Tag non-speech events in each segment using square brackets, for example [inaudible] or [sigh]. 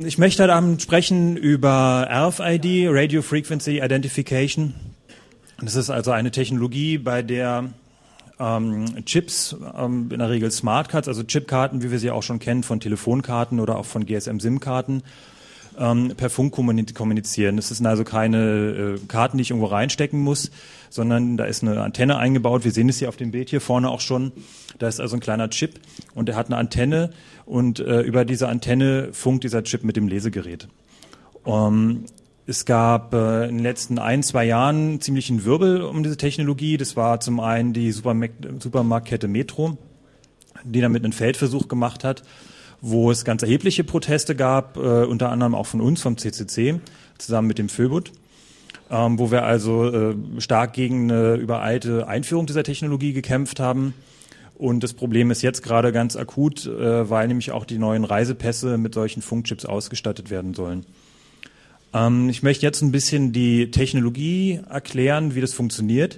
Ich möchte heute Abend sprechen über RFID, Radio Frequency Identification. Das ist also eine Technologie, bei der ähm, Chips, ähm, in der Regel Smartcards, also Chipkarten, wie wir sie auch schon kennen von Telefonkarten oder auch von GSM-SIM-Karten, ähm, per Funk kommunizieren. Das sind also keine äh, Karten, die ich irgendwo reinstecken muss, sondern da ist eine Antenne eingebaut. Wir sehen es hier auf dem Bild hier vorne auch schon. Da ist also ein kleiner Chip und der hat eine Antenne und äh, über diese Antenne funkt dieser Chip mit dem Lesegerät. Um, es gab äh, in den letzten ein, zwei Jahren ziemlichen Wirbel um diese Technologie. Das war zum einen die Supermarktkette Metro, die damit einen Feldversuch gemacht hat wo es ganz erhebliche Proteste gab, äh, unter anderem auch von uns, vom CCC, zusammen mit dem Föbut, ähm, wo wir also äh, stark gegen eine übereilte Einführung dieser Technologie gekämpft haben. Und das Problem ist jetzt gerade ganz akut, äh, weil nämlich auch die neuen Reisepässe mit solchen Funkchips ausgestattet werden sollen. Ähm, ich möchte jetzt ein bisschen die Technologie erklären, wie das funktioniert,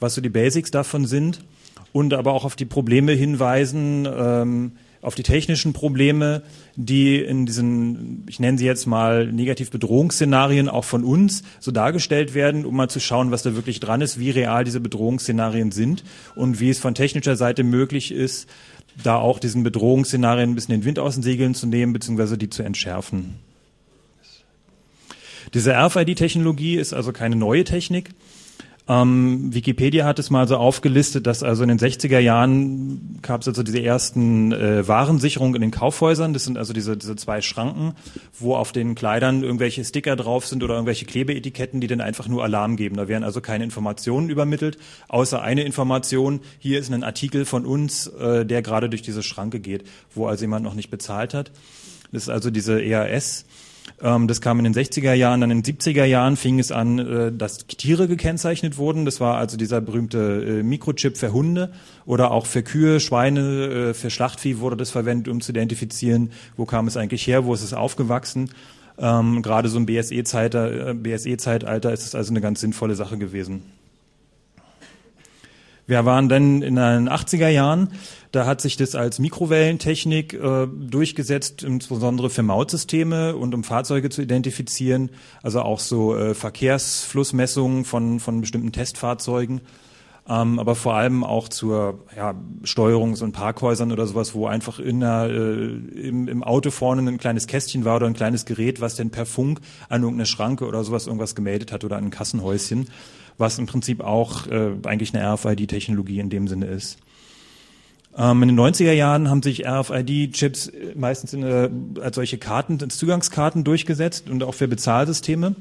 was so die Basics davon sind und aber auch auf die Probleme hinweisen, ähm, auf die technischen Probleme, die in diesen, ich nenne sie jetzt mal negativ Bedrohungsszenarien auch von uns so dargestellt werden, um mal zu schauen, was da wirklich dran ist, wie real diese Bedrohungsszenarien sind und wie es von technischer Seite möglich ist, da auch diesen Bedrohungsszenarien ein bisschen den Wind aus den Segeln zu nehmen, beziehungsweise die zu entschärfen. Diese RFID-Technologie ist also keine neue Technik. Ähm, Wikipedia hat es mal so aufgelistet, dass also in den 60er Jahren gab es also diese ersten äh, Warensicherungen in den Kaufhäusern. Das sind also diese, diese zwei Schranken, wo auf den Kleidern irgendwelche Sticker drauf sind oder irgendwelche Klebeetiketten, die dann einfach nur Alarm geben. Da werden also keine Informationen übermittelt, außer eine Information. Hier ist ein Artikel von uns, äh, der gerade durch diese Schranke geht, wo also jemand noch nicht bezahlt hat. Das ist also diese EAS. Ähm, das kam in den 60er Jahren, dann in den 70er Jahren fing es an, äh, dass Tiere gekennzeichnet wurden. Das war also dieser berühmte äh, Mikrochip für Hunde oder auch für Kühe, Schweine, äh, für Schlachtvieh wurde das verwendet, um zu identifizieren, wo kam es eigentlich her, wo ist es aufgewachsen. Ähm, gerade so im BSE-Zeitalter BSE -Zeitalter ist es also eine ganz sinnvolle Sache gewesen. Wir waren dann in den 80er Jahren, da hat sich das als Mikrowellentechnik äh, durchgesetzt, insbesondere für Mautsysteme und um Fahrzeuge zu identifizieren, also auch so äh, Verkehrsflussmessungen von, von bestimmten Testfahrzeugen. Ähm, aber vor allem auch zur ja, Steuerung so in Parkhäusern oder sowas, wo einfach in der, äh, im, im Auto vorne ein kleines Kästchen war oder ein kleines Gerät, was denn per Funk an irgendeine Schranke oder sowas irgendwas gemeldet hat oder an ein Kassenhäuschen was im Prinzip auch äh, eigentlich eine RFID-Technologie in dem Sinne ist. Ähm, in den 90er Jahren haben sich RFID-Chips äh, meistens in, äh, als solche Karten, als Zugangskarten durchgesetzt und auch für Bezahlsysteme.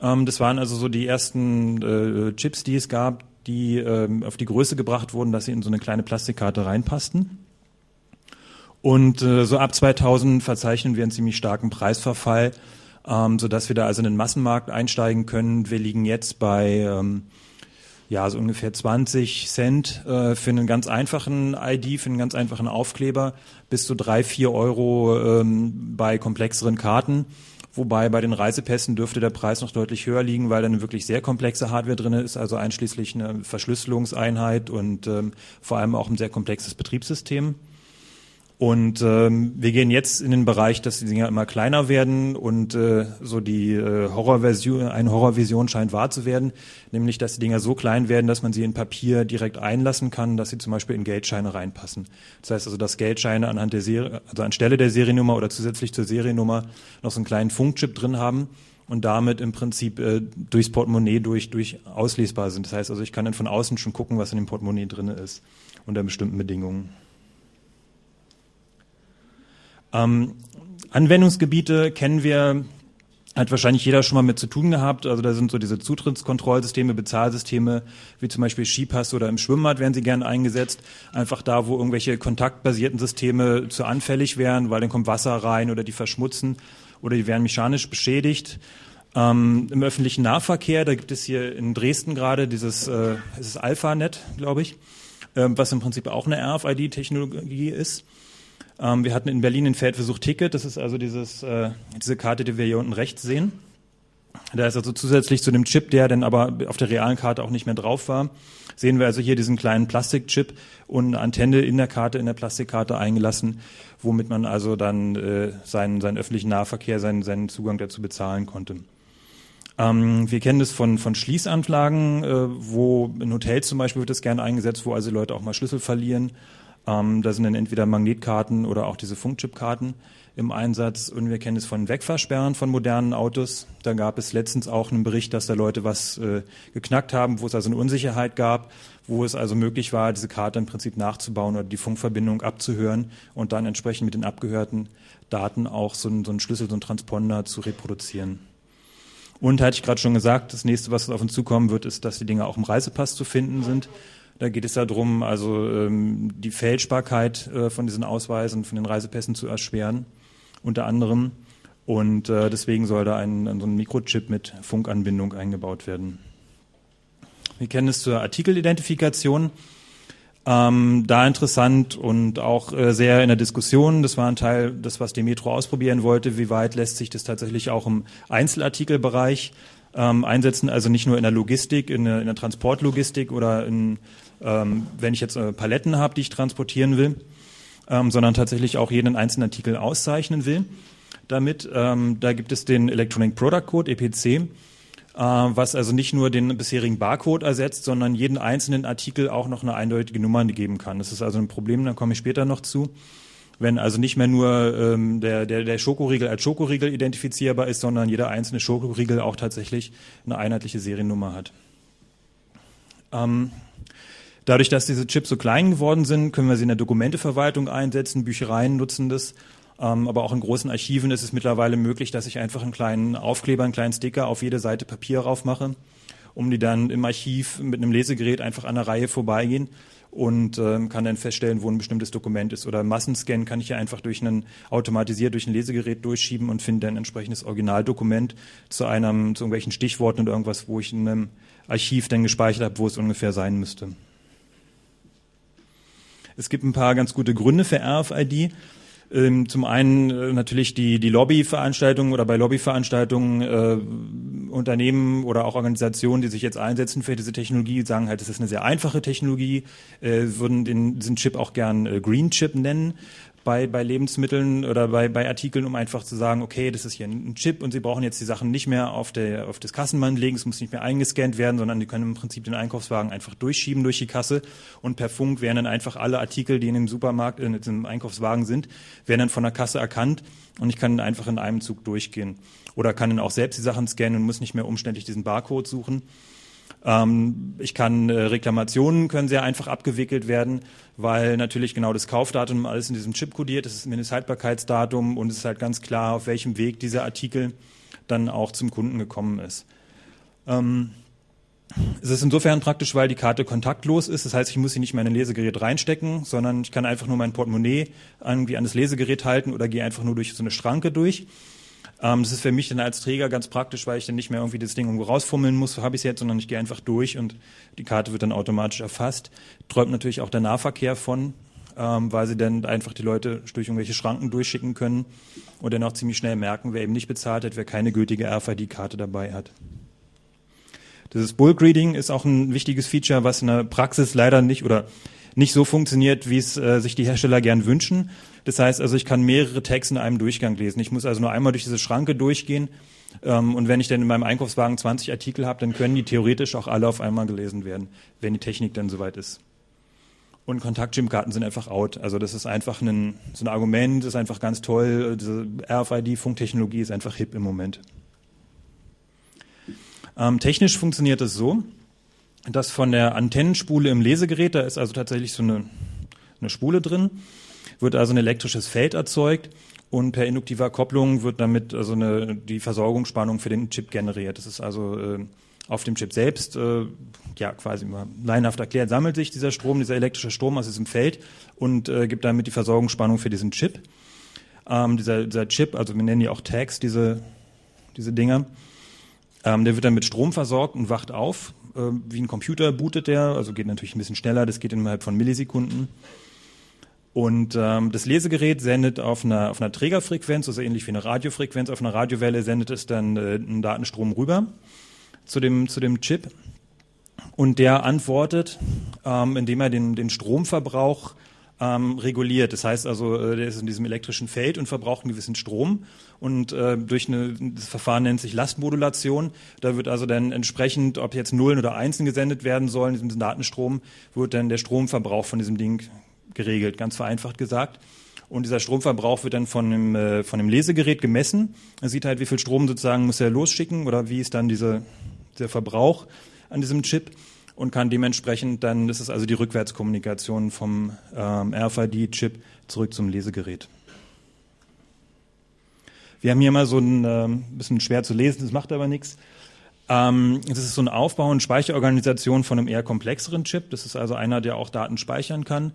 Ähm, das waren also so die ersten äh, Chips, die es gab, die ähm, auf die Größe gebracht wurden, dass sie in so eine kleine Plastikkarte reinpassten. Und äh, so ab 2000 verzeichnen wir einen ziemlich starken Preisverfall ähm, sodass wir da also in den Massenmarkt einsteigen können. Wir liegen jetzt bei ähm, ja, so ungefähr 20 Cent äh, für einen ganz einfachen ID, für einen ganz einfachen Aufkleber, bis zu drei, vier Euro ähm, bei komplexeren Karten. Wobei bei den Reisepässen dürfte der Preis noch deutlich höher liegen, weil da eine wirklich sehr komplexe Hardware drin ist, also einschließlich eine Verschlüsselungseinheit und ähm, vor allem auch ein sehr komplexes Betriebssystem. Und ähm, wir gehen jetzt in den Bereich, dass die Dinger immer kleiner werden und äh, so die äh, Horrorversion, eine Horrorvision scheint wahr zu werden, nämlich dass die Dinger so klein werden, dass man sie in Papier direkt einlassen kann, dass sie zum Beispiel in Geldscheine reinpassen. Das heißt also, dass Geldscheine anhand der Serie, also anstelle der Seriennummer oder zusätzlich zur Seriennummer noch so einen kleinen Funkchip drin haben und damit im Prinzip äh, durchs Portemonnaie durch, durch auslesbar sind. Das heißt also, ich kann dann von außen schon gucken, was in dem Portemonnaie drin ist, unter bestimmten Bedingungen. Ähm, Anwendungsgebiete kennen wir, hat wahrscheinlich jeder schon mal mit zu tun gehabt. Also da sind so diese Zutrittskontrollsysteme, Bezahlsysteme, wie zum Beispiel Skipass oder im Schwimmbad werden sie gerne eingesetzt. Einfach da, wo irgendwelche kontaktbasierten Systeme zu anfällig wären, weil dann kommt Wasser rein oder die verschmutzen oder die werden mechanisch beschädigt. Ähm, Im öffentlichen Nahverkehr, da gibt es hier in Dresden gerade dieses, äh, es ist AlphaNet, glaube ich, äh, was im Prinzip auch eine RFID-Technologie ist. Ähm, wir hatten in Berlin den Feldversuch Ticket, das ist also dieses, äh, diese Karte, die wir hier unten rechts sehen. Da ist also zusätzlich zu dem Chip, der dann aber auf der realen Karte auch nicht mehr drauf war, sehen wir also hier diesen kleinen Plastikchip und eine Antenne in der Karte, in der Plastikkarte eingelassen, womit man also dann äh, seinen, seinen öffentlichen Nahverkehr, seinen, seinen Zugang dazu bezahlen konnte. Ähm, wir kennen das von, von Schließanlagen, äh, wo in Hotels zum Beispiel wird das gerne eingesetzt, wo also Leute auch mal Schlüssel verlieren. Ähm, da sind dann entweder Magnetkarten oder auch diese Funkchipkarten im Einsatz. Und wir kennen es von Wegfahrsperren von modernen Autos. Da gab es letztens auch einen Bericht, dass da Leute was äh, geknackt haben, wo es also eine Unsicherheit gab, wo es also möglich war, diese Karte im Prinzip nachzubauen oder die Funkverbindung abzuhören und dann entsprechend mit den abgehörten Daten auch so, ein, so einen Schlüssel, so einen Transponder zu reproduzieren. Und hatte ich gerade schon gesagt, das nächste, was auf uns zukommen wird, ist, dass die Dinge auch im Reisepass zu finden sind. Da geht es darum, also ähm, die Fälschbarkeit äh, von diesen Ausweisen, von den Reisepässen zu erschweren, unter anderem. Und äh, deswegen soll da ein, so ein Mikrochip mit Funkanbindung eingebaut werden. Wir kennen es zur Artikelidentifikation. Ähm, da interessant und auch äh, sehr in der Diskussion. Das war ein Teil, das was die Metro ausprobieren wollte. Wie weit lässt sich das tatsächlich auch im Einzelartikelbereich ähm, einsetzen? Also nicht nur in der Logistik, in der, in der Transportlogistik oder in, ähm, wenn ich jetzt äh, Paletten habe, die ich transportieren will, ähm, sondern tatsächlich auch jeden einzelnen Artikel auszeichnen will. Damit, ähm, da gibt es den Electronic Product Code, EPC äh, was also nicht nur den bisherigen Barcode ersetzt, sondern jeden einzelnen Artikel auch noch eine eindeutige Nummer geben kann. Das ist also ein Problem, da komme ich später noch zu. Wenn also nicht mehr nur ähm, der, der, der Schokoriegel als Schokoriegel identifizierbar ist, sondern jeder einzelne Schokoriegel auch tatsächlich eine einheitliche Seriennummer hat. Ähm, Dadurch, dass diese Chips so klein geworden sind, können wir sie in der Dokumenteverwaltung einsetzen. Büchereien nutzen das. Ähm, aber auch in großen Archiven ist es mittlerweile möglich, dass ich einfach einen kleinen Aufkleber, einen kleinen Sticker auf jede Seite Papier raufmache, um die dann im Archiv mit einem Lesegerät einfach an der Reihe vorbeigehen und ähm, kann dann feststellen, wo ein bestimmtes Dokument ist. Oder Massenscan kann ich ja einfach durch einen automatisiert durch ein Lesegerät durchschieben und finde dann ein entsprechendes Originaldokument zu einem, zu irgendwelchen Stichworten oder irgendwas, wo ich in einem Archiv dann gespeichert habe, wo es ungefähr sein müsste. Es gibt ein paar ganz gute Gründe für RFID. Ähm, zum einen äh, natürlich die, die Lobbyveranstaltungen oder bei Lobbyveranstaltungen äh, Unternehmen oder auch Organisationen, die sich jetzt einsetzen für diese Technologie, sagen halt, es ist eine sehr einfache Technologie, äh, würden den, diesen Chip auch gern äh, Green Chip nennen bei, bei Lebensmitteln oder bei, bei Artikeln, um einfach zu sagen, okay, das ist hier ein Chip und Sie brauchen jetzt die Sachen nicht mehr auf, der, auf das Kassenband legen, es muss nicht mehr eingescannt werden, sondern die können im Prinzip den Einkaufswagen einfach durchschieben durch die Kasse und per Funk werden dann einfach alle Artikel, die in dem Supermarkt, in dem Einkaufswagen sind, werden dann von der Kasse erkannt und ich kann einfach in einem Zug durchgehen. Oder kann dann auch selbst die Sachen scannen und muss nicht mehr umständlich diesen Barcode suchen. Ähm, ich kann äh, Reklamationen können sehr einfach abgewickelt werden, weil natürlich genau das Kaufdatum alles in diesem Chip kodiert, das ist ein Mindesthaltbarkeitsdatum und es ist halt ganz klar, auf welchem Weg dieser Artikel dann auch zum Kunden gekommen ist. Ähm, es ist insofern praktisch, weil die Karte kontaktlos ist. Das heißt, ich muss sie nicht in ein Lesegerät reinstecken, sondern ich kann einfach nur mein Portemonnaie irgendwie an das Lesegerät halten oder gehe einfach nur durch so eine Schranke durch. Ähm, das ist für mich dann als Träger ganz praktisch, weil ich dann nicht mehr irgendwie das Ding irgendwo rausfummeln muss, habe ich es jetzt, sondern ich gehe einfach durch und die Karte wird dann automatisch erfasst. Träumt natürlich auch der Nahverkehr von, ähm, weil sie dann einfach die Leute durch irgendwelche Schranken durchschicken können und dann auch ziemlich schnell merken, wer eben nicht bezahlt hat, wer keine gültige RFID-Karte dabei hat. Dieses Bulk Reading ist auch ein wichtiges Feature, was in der Praxis leider nicht oder nicht so funktioniert, wie es äh, sich die Hersteller gern wünschen. Das heißt also, ich kann mehrere Tags in einem Durchgang lesen. Ich muss also nur einmal durch diese Schranke durchgehen. Ähm, und wenn ich dann in meinem Einkaufswagen 20 Artikel habe, dann können die theoretisch auch alle auf einmal gelesen werden, wenn die Technik dann soweit ist. Und Kontakt-SIM-Karten sind einfach out. Also das ist einfach ein, so ein Argument, das ist einfach ganz toll. Diese RFID-Funktechnologie ist einfach hip im Moment. Ähm, technisch funktioniert es so, dass von der Antennenspule im Lesegerät, da ist also tatsächlich so eine, eine Spule drin, wird also ein elektrisches Feld erzeugt und per induktiver Kopplung wird damit also eine, die Versorgungsspannung für den Chip generiert. Das ist also äh, auf dem Chip selbst, äh, ja quasi mal leinhaft erklärt, sammelt sich dieser Strom, dieser elektrische Strom aus diesem Feld und äh, gibt damit die Versorgungsspannung für diesen Chip. Ähm, dieser, dieser Chip, also wir nennen die auch Tags, diese, diese Dinger, ähm, der wird dann mit Strom versorgt und wacht auf. Ähm, wie ein Computer bootet der, also geht natürlich ein bisschen schneller, das geht innerhalb von Millisekunden. Und ähm, das Lesegerät sendet auf einer, auf einer Trägerfrequenz, also ähnlich wie eine Radiofrequenz, auf einer Radiowelle sendet es dann äh, einen Datenstrom rüber zu dem, zu dem Chip. Und der antwortet, ähm, indem er den, den Stromverbrauch ähm, reguliert. Das heißt also, äh, der ist in diesem elektrischen Feld und verbraucht einen gewissen Strom. Und äh, durch eine, das Verfahren nennt sich Lastmodulation. Da wird also dann entsprechend, ob jetzt Nullen oder Einsen gesendet werden sollen, in diesem Datenstrom, wird dann der Stromverbrauch von diesem Ding geregelt, ganz vereinfacht gesagt. Und dieser Stromverbrauch wird dann von dem, äh, von dem Lesegerät gemessen. Er sieht halt, wie viel Strom sozusagen muss er losschicken oder wie ist dann diese, der Verbrauch an diesem Chip und kann dementsprechend dann, das ist also die Rückwärtskommunikation vom ähm, RFID-Chip zurück zum Lesegerät. Wir haben hier mal so ein ähm, bisschen schwer zu lesen, das macht aber nichts. Ähm, das ist so eine Aufbau- und Speicherorganisation von einem eher komplexeren Chip. Das ist also einer, der auch Daten speichern kann.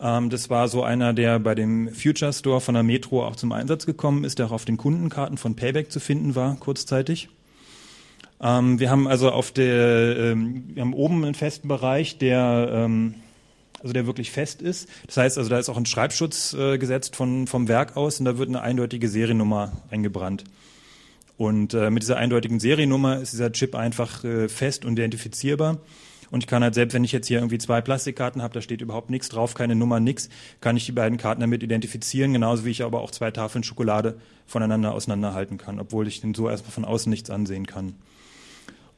Ähm, das war so einer, der bei dem Future Store von der Metro auch zum Einsatz gekommen ist, der auch auf den Kundenkarten von Payback zu finden war, kurzzeitig. Ähm, wir haben also auf der, ähm, wir haben oben einen festen Bereich, der, also der wirklich fest ist. Das heißt also, da ist auch ein Schreibschutz äh, gesetzt von, vom Werk aus und da wird eine eindeutige Seriennummer eingebrannt. Und äh, mit dieser eindeutigen Seriennummer ist dieser Chip einfach äh, fest und identifizierbar. Und ich kann halt selbst, wenn ich jetzt hier irgendwie zwei Plastikkarten habe, da steht überhaupt nichts drauf, keine Nummer, nichts, kann ich die beiden Karten damit identifizieren, genauso wie ich aber auch zwei Tafeln Schokolade voneinander auseinanderhalten kann, obwohl ich den so erstmal von außen nichts ansehen kann.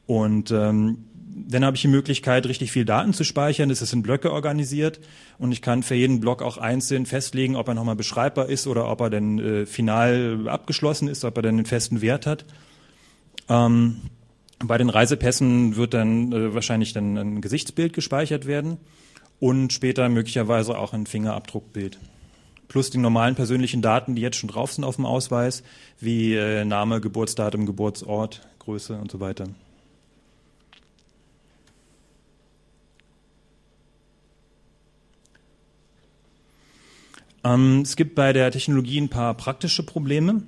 Und ähm, dann habe ich die Möglichkeit, richtig viel Daten zu speichern. Das ist in Blöcke organisiert und ich kann für jeden Block auch einzeln festlegen, ob er nochmal beschreibbar ist oder ob er denn äh, final abgeschlossen ist, ob er denn einen festen Wert hat. Ähm, bei den Reisepässen wird dann äh, wahrscheinlich dann ein Gesichtsbild gespeichert werden und später möglicherweise auch ein Fingerabdruckbild. Plus die normalen persönlichen Daten, die jetzt schon drauf sind auf dem Ausweis, wie äh, Name, Geburtsdatum, Geburtsort, Größe und so weiter. Ähm, es gibt bei der Technologie ein paar praktische Probleme,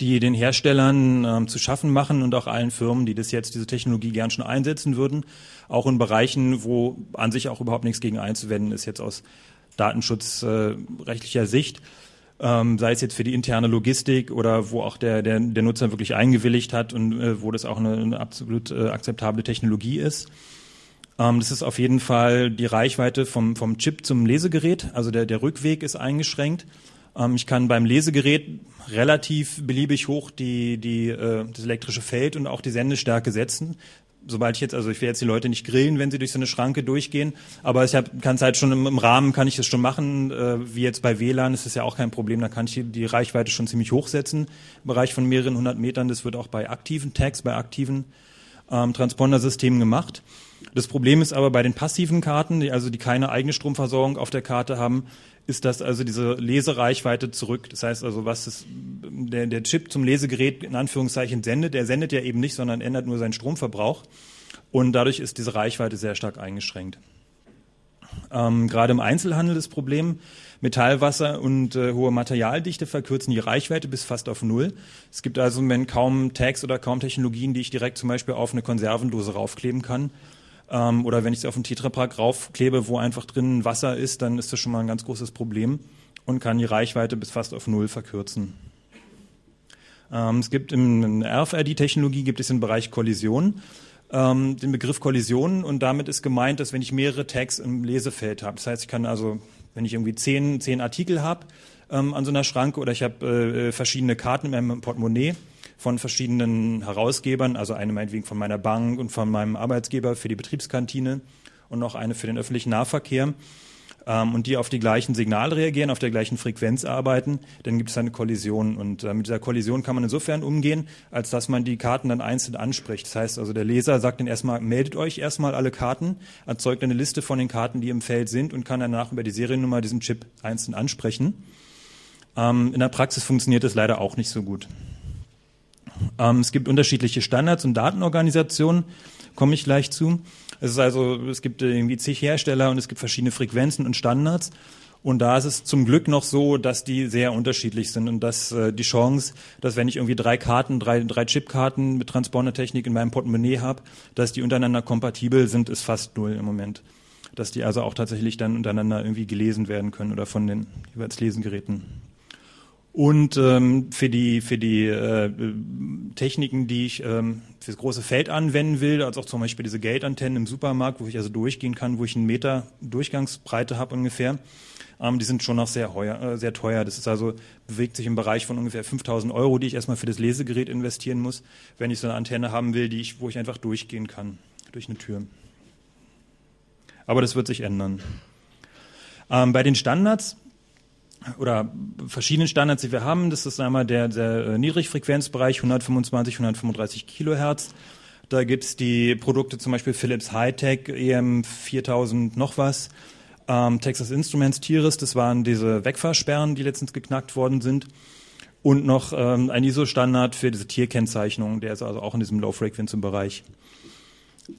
die den Herstellern ähm, zu schaffen machen und auch allen Firmen, die das jetzt, diese Technologie gern schon einsetzen würden, auch in Bereichen, wo an sich auch überhaupt nichts gegen einzuwenden ist, jetzt aus datenschutzrechtlicher äh, Sicht. Ähm, sei es jetzt für die interne Logistik oder wo auch der, der, der Nutzer wirklich eingewilligt hat und äh, wo das auch eine, eine absolut äh, akzeptable Technologie ist. Ähm, das ist auf jeden Fall die Reichweite vom, vom Chip zum Lesegerät. Also der, der Rückweg ist eingeschränkt. Ähm, ich kann beim Lesegerät relativ beliebig hoch die, die, äh, das elektrische Feld und auch die Sendestärke setzen. Sobald ich jetzt, also ich will jetzt die Leute nicht grillen, wenn sie durch so eine Schranke durchgehen, aber ich kann es halt schon im, im, Rahmen, kann ich das schon machen, äh, wie jetzt bei WLAN ist das ja auch kein Problem, da kann ich die Reichweite schon ziemlich hoch setzen, im Bereich von mehreren hundert Metern, das wird auch bei aktiven Tags, bei aktiven ähm, Transpondersystemen gemacht. Das Problem ist aber bei den passiven Karten, die also die keine eigene Stromversorgung auf der Karte haben, ist das also diese Lesereichweite zurück. Das heißt also, was ist, der, der Chip zum Lesegerät in Anführungszeichen sendet, der sendet ja eben nicht, sondern ändert nur seinen Stromverbrauch. Und dadurch ist diese Reichweite sehr stark eingeschränkt. Ähm, gerade im Einzelhandel das Problem, Metallwasser und äh, hohe Materialdichte verkürzen die Reichweite bis fast auf Null. Es gibt also wenn kaum Tags oder kaum Technologien, die ich direkt zum Beispiel auf eine Konservendose raufkleben kann. Ähm, oder wenn ich es auf einen Tetrapack raufklebe, wo einfach drin Wasser ist, dann ist das schon mal ein ganz großes Problem und kann die Reichweite bis fast auf Null verkürzen. Ähm, es gibt in der RFID-Technologie gibt es im Bereich Kollision ähm, den Begriff Kollision und damit ist gemeint, dass wenn ich mehrere Tags im Lesefeld habe, das heißt, ich kann also, wenn ich irgendwie zehn, zehn Artikel habe ähm, an so einer Schranke oder ich habe äh, verschiedene Karten in meinem Portemonnaie, von verschiedenen Herausgebern, also eine meinetwegen von meiner Bank und von meinem Arbeitsgeber für die Betriebskantine und noch eine für den öffentlichen Nahverkehr ähm, und die auf die gleichen Signale reagieren, auf der gleichen Frequenz arbeiten, dann gibt es eine Kollision. Und äh, mit dieser Kollision kann man insofern umgehen, als dass man die Karten dann einzeln anspricht. Das heißt also, der Leser sagt dann erstmal, meldet euch erstmal alle Karten, erzeugt eine Liste von den Karten, die im Feld sind und kann danach über die Seriennummer diesen Chip einzeln ansprechen. Ähm, in der Praxis funktioniert das leider auch nicht so gut. Ähm, es gibt unterschiedliche Standards und Datenorganisationen, komme ich gleich zu. Es ist also, es gibt irgendwie zig Hersteller und es gibt verschiedene Frequenzen und Standards. Und da ist es zum Glück noch so, dass die sehr unterschiedlich sind und dass äh, die Chance, dass wenn ich irgendwie drei Karten, drei, drei Chipkarten mit Transpondertechnik in meinem Portemonnaie habe, dass die untereinander kompatibel sind, ist fast null im Moment. dass die also auch tatsächlich dann untereinander irgendwie gelesen werden können oder von den jeweils Lesengeräten. Und ähm, für die, für die äh, Techniken, die ich ähm, das große Feld anwenden will, also auch zum Beispiel diese Gate-Antennen im Supermarkt, wo ich also durchgehen kann, wo ich einen Meter Durchgangsbreite habe ungefähr, ähm, die sind schon noch sehr, heuer, äh, sehr teuer. Das ist also, bewegt sich im Bereich von ungefähr 5000 Euro, die ich erstmal für das Lesegerät investieren muss, wenn ich so eine Antenne haben will, die ich, wo ich einfach durchgehen kann, durch eine Tür. Aber das wird sich ändern. Ähm, bei den Standards, oder verschiedenen Standards, die wir haben. Das ist einmal der, der äh, Niedrigfrequenzbereich 125, 135 Kilohertz. Da gibt's die Produkte zum Beispiel Philips Hightech, EM 4000 noch was, ähm, Texas Instruments Tiris, das waren diese Wegfahrsperren, die letztens geknackt worden sind. Und noch ähm, ein ISO-Standard für diese Tierkennzeichnung, der ist also auch in diesem Low-Frequency-Bereich.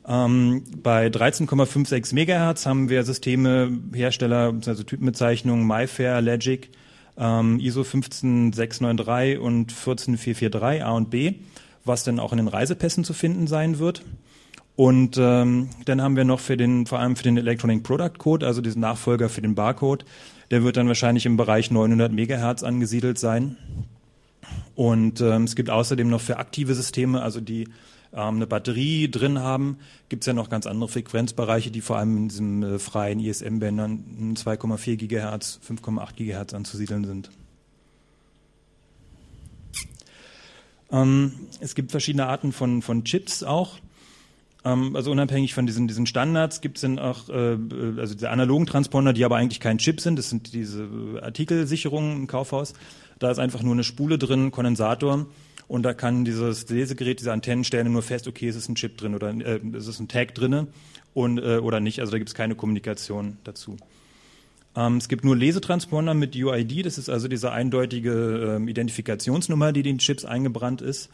Ähm, bei 13,56 Megahertz haben wir Systeme, Hersteller, also Typenbezeichnungen MyFair, Logic, ähm, ISO 15693 und 14443 A und B, was dann auch in den Reisepässen zu finden sein wird. Und ähm, dann haben wir noch für den, vor allem für den Electronic Product Code, also diesen Nachfolger für den Barcode, der wird dann wahrscheinlich im Bereich 900 Megahertz angesiedelt sein. Und ähm, es gibt außerdem noch für aktive Systeme, also die ähm, eine Batterie drin haben, gibt es ja noch ganz andere Frequenzbereiche, die vor allem in diesem äh, freien ISM-Bändern 2,4 Gigahertz, 5,8 Gigahertz anzusiedeln sind. Ähm, es gibt verschiedene Arten von, von Chips auch. Ähm, also unabhängig von diesen, diesen Standards gibt es dann auch äh, äh, also diese analogen Transponder, die aber eigentlich kein Chip sind. Das sind diese Artikelsicherungen im Kaufhaus. Da ist einfach nur eine Spule drin, Kondensator und da kann dieses Lesegerät, diese Antennen stellen nur fest, okay, ist es ein Chip drin oder äh, ist es ein Tag drinne und äh, oder nicht. Also da gibt es keine Kommunikation dazu. Ähm, es gibt nur Lesetransponder mit UID, das ist also diese eindeutige ähm, Identifikationsnummer, die in den Chips eingebrannt ist.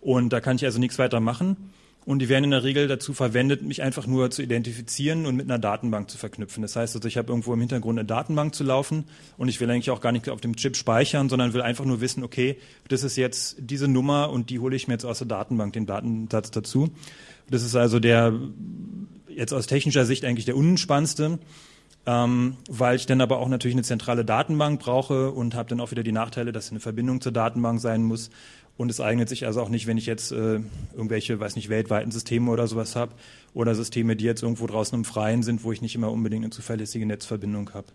Und da kann ich also nichts weiter machen. Und die werden in der Regel dazu verwendet, mich einfach nur zu identifizieren und mit einer Datenbank zu verknüpfen. Das heißt also, ich habe irgendwo im Hintergrund eine Datenbank zu laufen und ich will eigentlich auch gar nicht auf dem Chip speichern, sondern will einfach nur wissen, okay, das ist jetzt diese Nummer und die hole ich mir jetzt aus der Datenbank, den Datensatz dazu. Das ist also der, jetzt aus technischer Sicht eigentlich der unentspannendste. Ähm, weil ich dann aber auch natürlich eine zentrale Datenbank brauche und habe dann auch wieder die Nachteile, dass eine Verbindung zur Datenbank sein muss und es eignet sich also auch nicht, wenn ich jetzt äh, irgendwelche, weiß nicht, weltweiten Systeme oder sowas habe oder Systeme, die jetzt irgendwo draußen im Freien sind, wo ich nicht immer unbedingt eine zuverlässige Netzverbindung habe.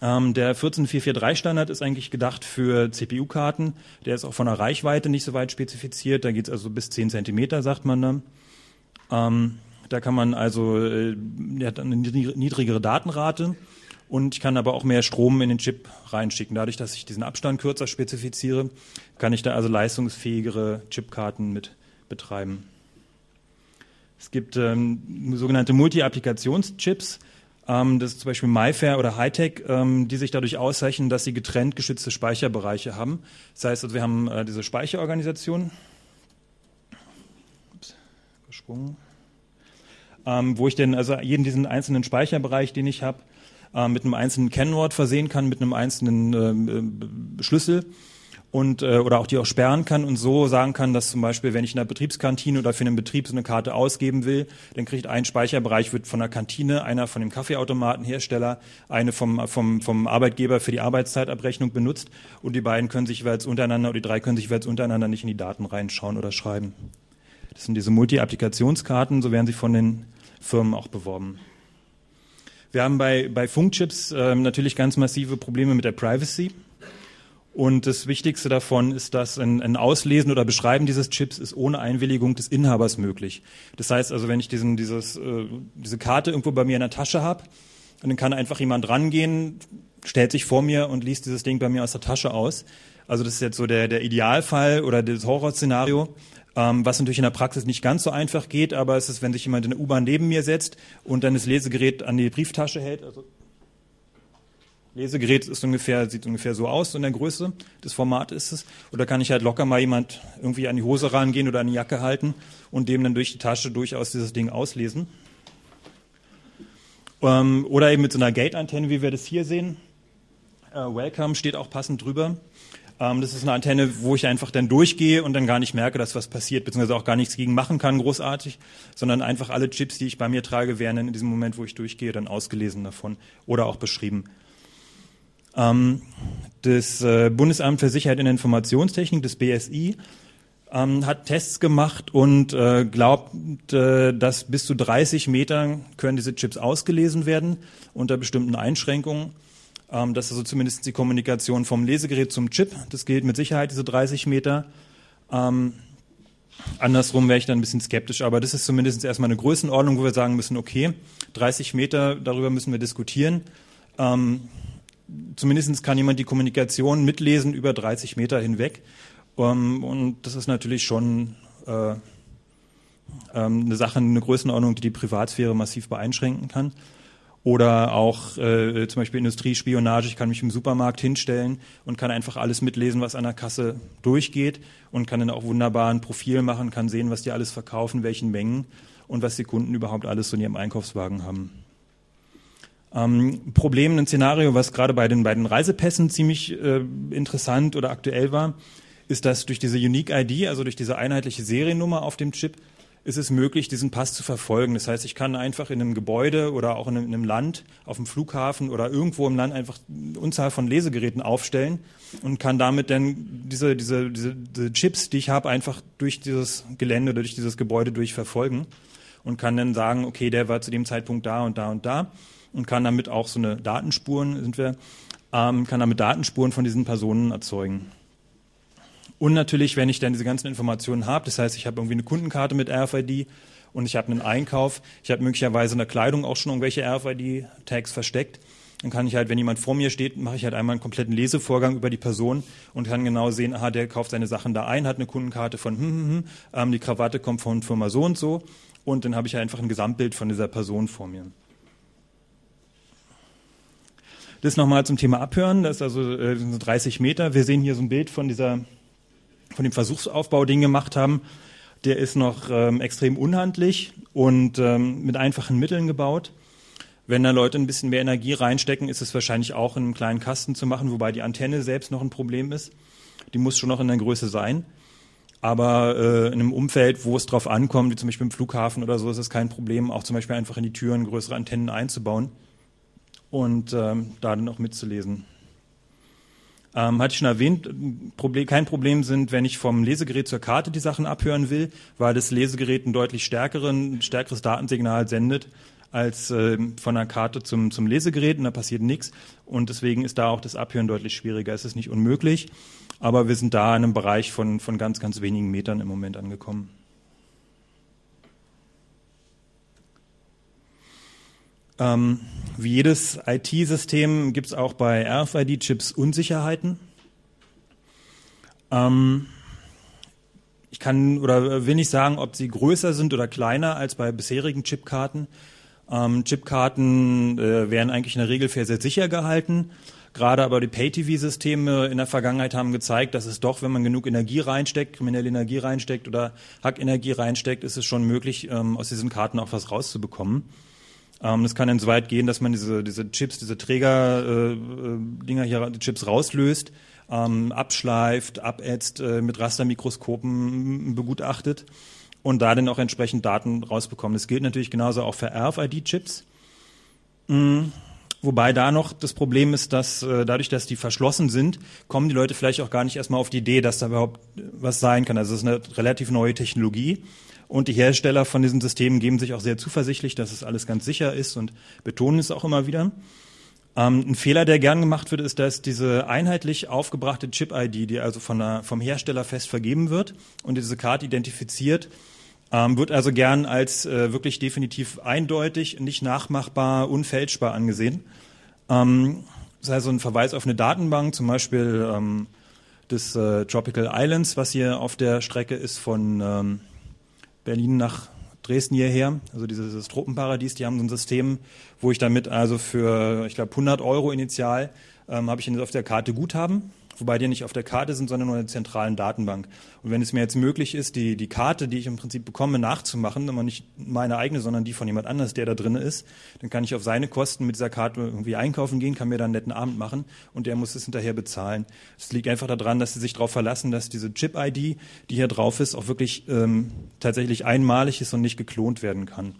Ähm, der 14443-Standard ist eigentlich gedacht für CPU-Karten. Der ist auch von der Reichweite nicht so weit spezifiziert. Da geht es also bis 10 Zentimeter, sagt man dann. Ähm, da kann man also, äh, der hat eine niedrigere Datenrate und ich kann aber auch mehr Strom in den Chip reinschicken. Dadurch, dass ich diesen Abstand kürzer spezifiziere, kann ich da also leistungsfähigere Chipkarten mit betreiben. Es gibt ähm, sogenannte Multi-Applikations-Chips. Ähm, das ist zum Beispiel MyFair oder Hightech, ähm, die sich dadurch auszeichnen, dass sie getrennt geschützte Speicherbereiche haben. Das heißt, also wir haben äh, diese Speicherorganisation. Ups, gesprungen. Ähm, wo ich denn also jeden diesen einzelnen Speicherbereich, den ich habe, äh, mit einem einzelnen Kennwort versehen kann, mit einem einzelnen ähm, äh, Schlüssel und äh, oder auch die auch sperren kann und so sagen kann, dass zum Beispiel, wenn ich in der Betriebskantine oder für einen Betrieb so eine Karte ausgeben will, dann kriegt ein Speicherbereich wird von der Kantine, einer von dem Kaffeeautomatenhersteller, eine vom vom vom Arbeitgeber für die Arbeitszeitabrechnung benutzt und die beiden können sich jeweils untereinander oder die drei können sich jeweils untereinander nicht in die Daten reinschauen oder schreiben. Das sind diese Multi-Applikationskarten, so werden sie von den Firmen auch beworben. Wir haben bei, bei Funkchips äh, natürlich ganz massive Probleme mit der Privacy. Und das Wichtigste davon ist, dass ein, ein, Auslesen oder Beschreiben dieses Chips ist ohne Einwilligung des Inhabers möglich. Das heißt also, wenn ich diesen, dieses, äh, diese Karte irgendwo bei mir in der Tasche habe, dann kann einfach jemand rangehen, stellt sich vor mir und liest dieses Ding bei mir aus der Tasche aus. Also das ist jetzt so der, der Idealfall oder das Horrorszenario ähm, was natürlich in der Praxis nicht ganz so einfach geht, aber es ist, wenn sich jemand in der U-Bahn neben mir setzt und dann das Lesegerät an die Brieftasche hält, also Lesegerät ist ungefähr, sieht ungefähr so aus in der Größe, das Format ist es. Oder kann ich halt locker mal jemand irgendwie an die Hose rangehen oder an die Jacke halten und dem dann durch die Tasche durchaus dieses Ding auslesen. Ähm, oder eben mit so einer Gate-Antenne, wie wir das hier sehen. Äh, Welcome steht auch passend drüber. Ähm, das ist eine Antenne, wo ich einfach dann durchgehe und dann gar nicht merke, dass was passiert, beziehungsweise auch gar nichts gegen machen kann, großartig, sondern einfach alle Chips, die ich bei mir trage, werden in diesem Moment, wo ich durchgehe, dann ausgelesen davon oder auch beschrieben. Ähm, das äh, Bundesamt für Sicherheit in der Informationstechnik, das BSI, ähm, hat Tests gemacht und äh, glaubt, äh, dass bis zu 30 Meter können diese Chips ausgelesen werden unter bestimmten Einschränkungen. Ähm, das ist also zumindest die Kommunikation vom Lesegerät zum Chip. Das gilt mit Sicherheit, diese 30 Meter. Ähm, andersrum wäre ich dann ein bisschen skeptisch, aber das ist zumindest erstmal eine Größenordnung, wo wir sagen müssen, okay, 30 Meter, darüber müssen wir diskutieren. Ähm, zumindest kann jemand die Kommunikation mitlesen über 30 Meter hinweg. Um, und das ist natürlich schon äh, ähm, eine Sache, eine Größenordnung, die die Privatsphäre massiv beeinschränken kann. Oder auch äh, zum Beispiel Industriespionage. Ich kann mich im Supermarkt hinstellen und kann einfach alles mitlesen, was an der Kasse durchgeht und kann dann auch wunderbar ein Profil machen, kann sehen, was die alles verkaufen, welchen Mengen und was die Kunden überhaupt alles so in ihrem Einkaufswagen haben. Ähm, Problem, ein Szenario, was gerade bei den beiden Reisepässen ziemlich äh, interessant oder aktuell war, ist, dass durch diese Unique ID, also durch diese einheitliche Seriennummer auf dem Chip, ist es möglich, diesen Pass zu verfolgen. Das heißt, ich kann einfach in einem Gebäude oder auch in einem, in einem Land, auf dem Flughafen oder irgendwo im Land einfach eine Unzahl von Lesegeräten aufstellen und kann damit dann diese, diese, diese, diese Chips, die ich habe, einfach durch dieses Gelände oder durch dieses Gebäude durchverfolgen und kann dann sagen, okay, der war zu dem Zeitpunkt da und da und da und kann damit auch so eine Datenspuren, sind wir, ähm, kann damit Datenspuren von diesen Personen erzeugen. Und natürlich, wenn ich dann diese ganzen Informationen habe, das heißt, ich habe irgendwie eine Kundenkarte mit RFID und ich habe einen Einkauf, ich habe möglicherweise in der Kleidung auch schon irgendwelche RFID-Tags versteckt, dann kann ich halt, wenn jemand vor mir steht, mache ich halt einmal einen kompletten Lesevorgang über die Person und kann genau sehen, aha, der kauft seine Sachen da ein, hat eine Kundenkarte von hm, hm, hm, ähm, die Krawatte kommt von Firma so und so und dann habe ich einfach ein Gesamtbild von dieser Person vor mir. Das nochmal zum Thema Abhören, das ist also äh, 30 Meter. Wir sehen hier so ein Bild von dieser von dem Versuchsaufbau, den gemacht haben, der ist noch ähm, extrem unhandlich und ähm, mit einfachen Mitteln gebaut. Wenn da Leute ein bisschen mehr Energie reinstecken, ist es wahrscheinlich auch in einem kleinen Kasten zu machen, wobei die Antenne selbst noch ein Problem ist. Die muss schon noch in der Größe sein. Aber äh, in einem Umfeld, wo es drauf ankommt, wie zum Beispiel im Flughafen oder so, ist es kein Problem, auch zum Beispiel einfach in die Türen größere Antennen einzubauen und ähm, da dann auch mitzulesen. Ähm, hatte ich schon erwähnt, Problem, kein Problem sind, wenn ich vom Lesegerät zur Karte die Sachen abhören will, weil das Lesegerät ein deutlich stärkeren, stärkeres Datensignal sendet als äh, von der Karte zum, zum Lesegerät und da passiert nichts. Und deswegen ist da auch das Abhören deutlich schwieriger. Es ist nicht unmöglich, aber wir sind da in einem Bereich von, von ganz, ganz wenigen Metern im Moment angekommen. Ähm, wie jedes IT-System gibt es auch bei RFID-Chips Unsicherheiten. Ähm, ich kann oder will nicht sagen, ob sie größer sind oder kleiner als bei bisherigen Chipkarten. Ähm, Chipkarten äh, werden eigentlich in der Regel für sehr sicher gehalten. Gerade aber die Pay-TV-Systeme in der Vergangenheit haben gezeigt, dass es doch, wenn man genug Energie reinsteckt, kriminelle Energie reinsteckt oder Hackenergie reinsteckt, ist es schon möglich, ähm, aus diesen Karten auch was rauszubekommen. Ähm, das kann dann so weit gehen, dass man diese, diese Chips, diese Träger-Dinger äh, hier, die Chips rauslöst, ähm, abschleift, abätzt, äh, mit Rastermikroskopen begutachtet und da dann auch entsprechend Daten rausbekommen. Das gilt natürlich genauso auch für RFID-Chips. Mhm. Wobei da noch das Problem ist, dass äh, dadurch, dass die verschlossen sind, kommen die Leute vielleicht auch gar nicht erstmal auf die Idee, dass da überhaupt was sein kann. Also es ist eine relativ neue Technologie. Und die Hersteller von diesen Systemen geben sich auch sehr zuversichtlich, dass es alles ganz sicher ist und betonen es auch immer wieder. Ähm, ein Fehler, der gern gemacht wird, ist, dass diese einheitlich aufgebrachte Chip-ID, die also von der, vom Hersteller fest vergeben wird und diese Karte identifiziert, ähm, wird also gern als äh, wirklich definitiv eindeutig, nicht nachmachbar, unfälschbar angesehen. Ähm, das heißt, so ein Verweis auf eine Datenbank, zum Beispiel ähm, des äh, Tropical Islands, was hier auf der Strecke ist von ähm, Berlin nach Dresden hierher, also dieses, dieses Truppenparadies, die haben so ein System, wo ich damit also für, ich glaube, 100 Euro initial ähm, habe ich auf der Karte Guthaben wobei die nicht auf der Karte sind, sondern nur in der zentralen Datenbank. Und wenn es mir jetzt möglich ist, die, die Karte, die ich im Prinzip bekomme, nachzumachen, aber nicht meine eigene, sondern die von jemand anders, der da drin ist, dann kann ich auf seine Kosten mit dieser Karte irgendwie einkaufen gehen, kann mir dann einen netten Abend machen und der muss es hinterher bezahlen. Es liegt einfach daran, dass sie sich darauf verlassen, dass diese Chip-ID, die hier drauf ist, auch wirklich ähm, tatsächlich einmalig ist und nicht geklont werden kann.